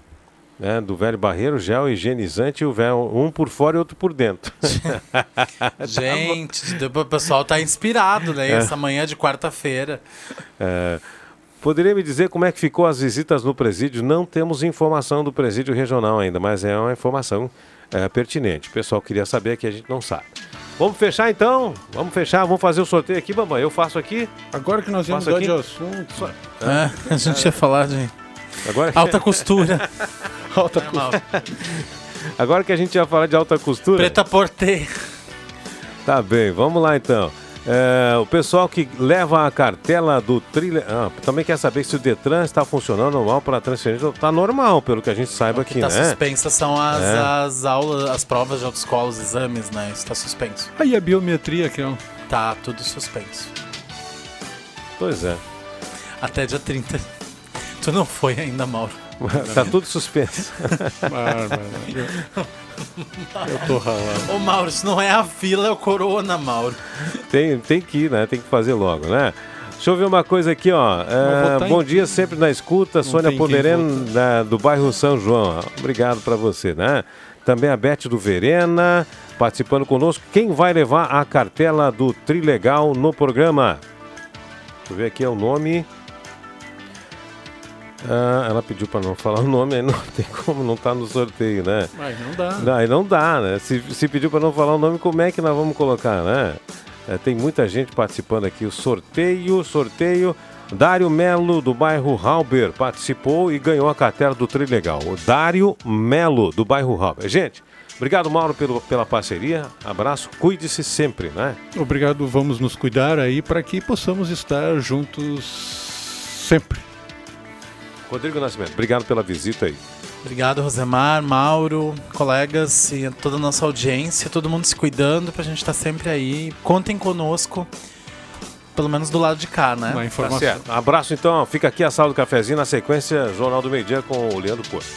né, do velho barreiro, gel higienizante, o véu, um por fora e outro por dentro. Gente, o pessoal tá inspirado, né? Essa manhã de quarta-feira. É, poderia me dizer como é que ficou as visitas no presídio? Não temos informação do presídio regional ainda, mas é uma informação é, pertinente. O pessoal queria saber que a gente não sabe. Vamos fechar então? Vamos fechar, vamos fazer o sorteio aqui, mamãe. Eu faço aqui. Agora que nós vamos mudar de aqui? assunto. É, a gente ia falar de Agora, alta costura. Alta agora que a gente ia falar de alta costura. Preta Porter. Tá bem, vamos lá então. É, o pessoal que leva a cartela do trilha. Ah, também quer saber se o Detran está funcionando normal para transferência. Tá normal, pelo que a gente saiba aqui, Tá né? suspensa são as, É. as aulas, as provas de autoescola, os exames, né? Isso tá suspenso. Aí a biometria, que é. Tá tudo suspenso. Pois é. Até dia 30. Tu não foi ainda, Mauro. tá tudo suspenso. Eu, tô ralado. Ô, Mauro, isso não é a fila, é o corona, Mauro. tem, tem que ir, né? Tem que fazer logo, né? Deixa eu ver uma coisa aqui, ó. É, bom dia, sempre na escuta. Sônia tem quem Pomereno, da- do bairro São João. Obrigado para você, né? Também a Beth do Verena, participando conosco. Quem vai levar a cartela do Trilegal no programa? Deixa eu ver aqui é o nome. Ah, ela pediu para não falar o nome, aí não tem como, não tá no sorteio, né? Mas não dá. Não, aí não dá, né? Se, se pediu para não falar o nome, como é que nós vamos colocar, né? É, tem muita gente participando aqui. O sorteio, sorteio. Dário Melo, do bairro Halber, participou e ganhou a cartela do Trilegal. O Dário Melo, do bairro Halber. Gente, obrigado, Mauro, pelo, pela parceria. Abraço, cuide-se sempre, né? Obrigado, vamos nos cuidar aí para que possamos estar juntos sempre. Rodrigo Nascimento, obrigado pela visita aí. Obrigado, Rosemar, Mauro, colegas e toda a nossa audiência, todo mundo se cuidando pra gente estar sempre aí. Contem conosco, pelo menos do lado de cá, né? Uma Tá informação. certo. Abraço então, fica aqui a sala do cafezinho, na sequência, Jornal do Meio Dia com o Leandro Porto.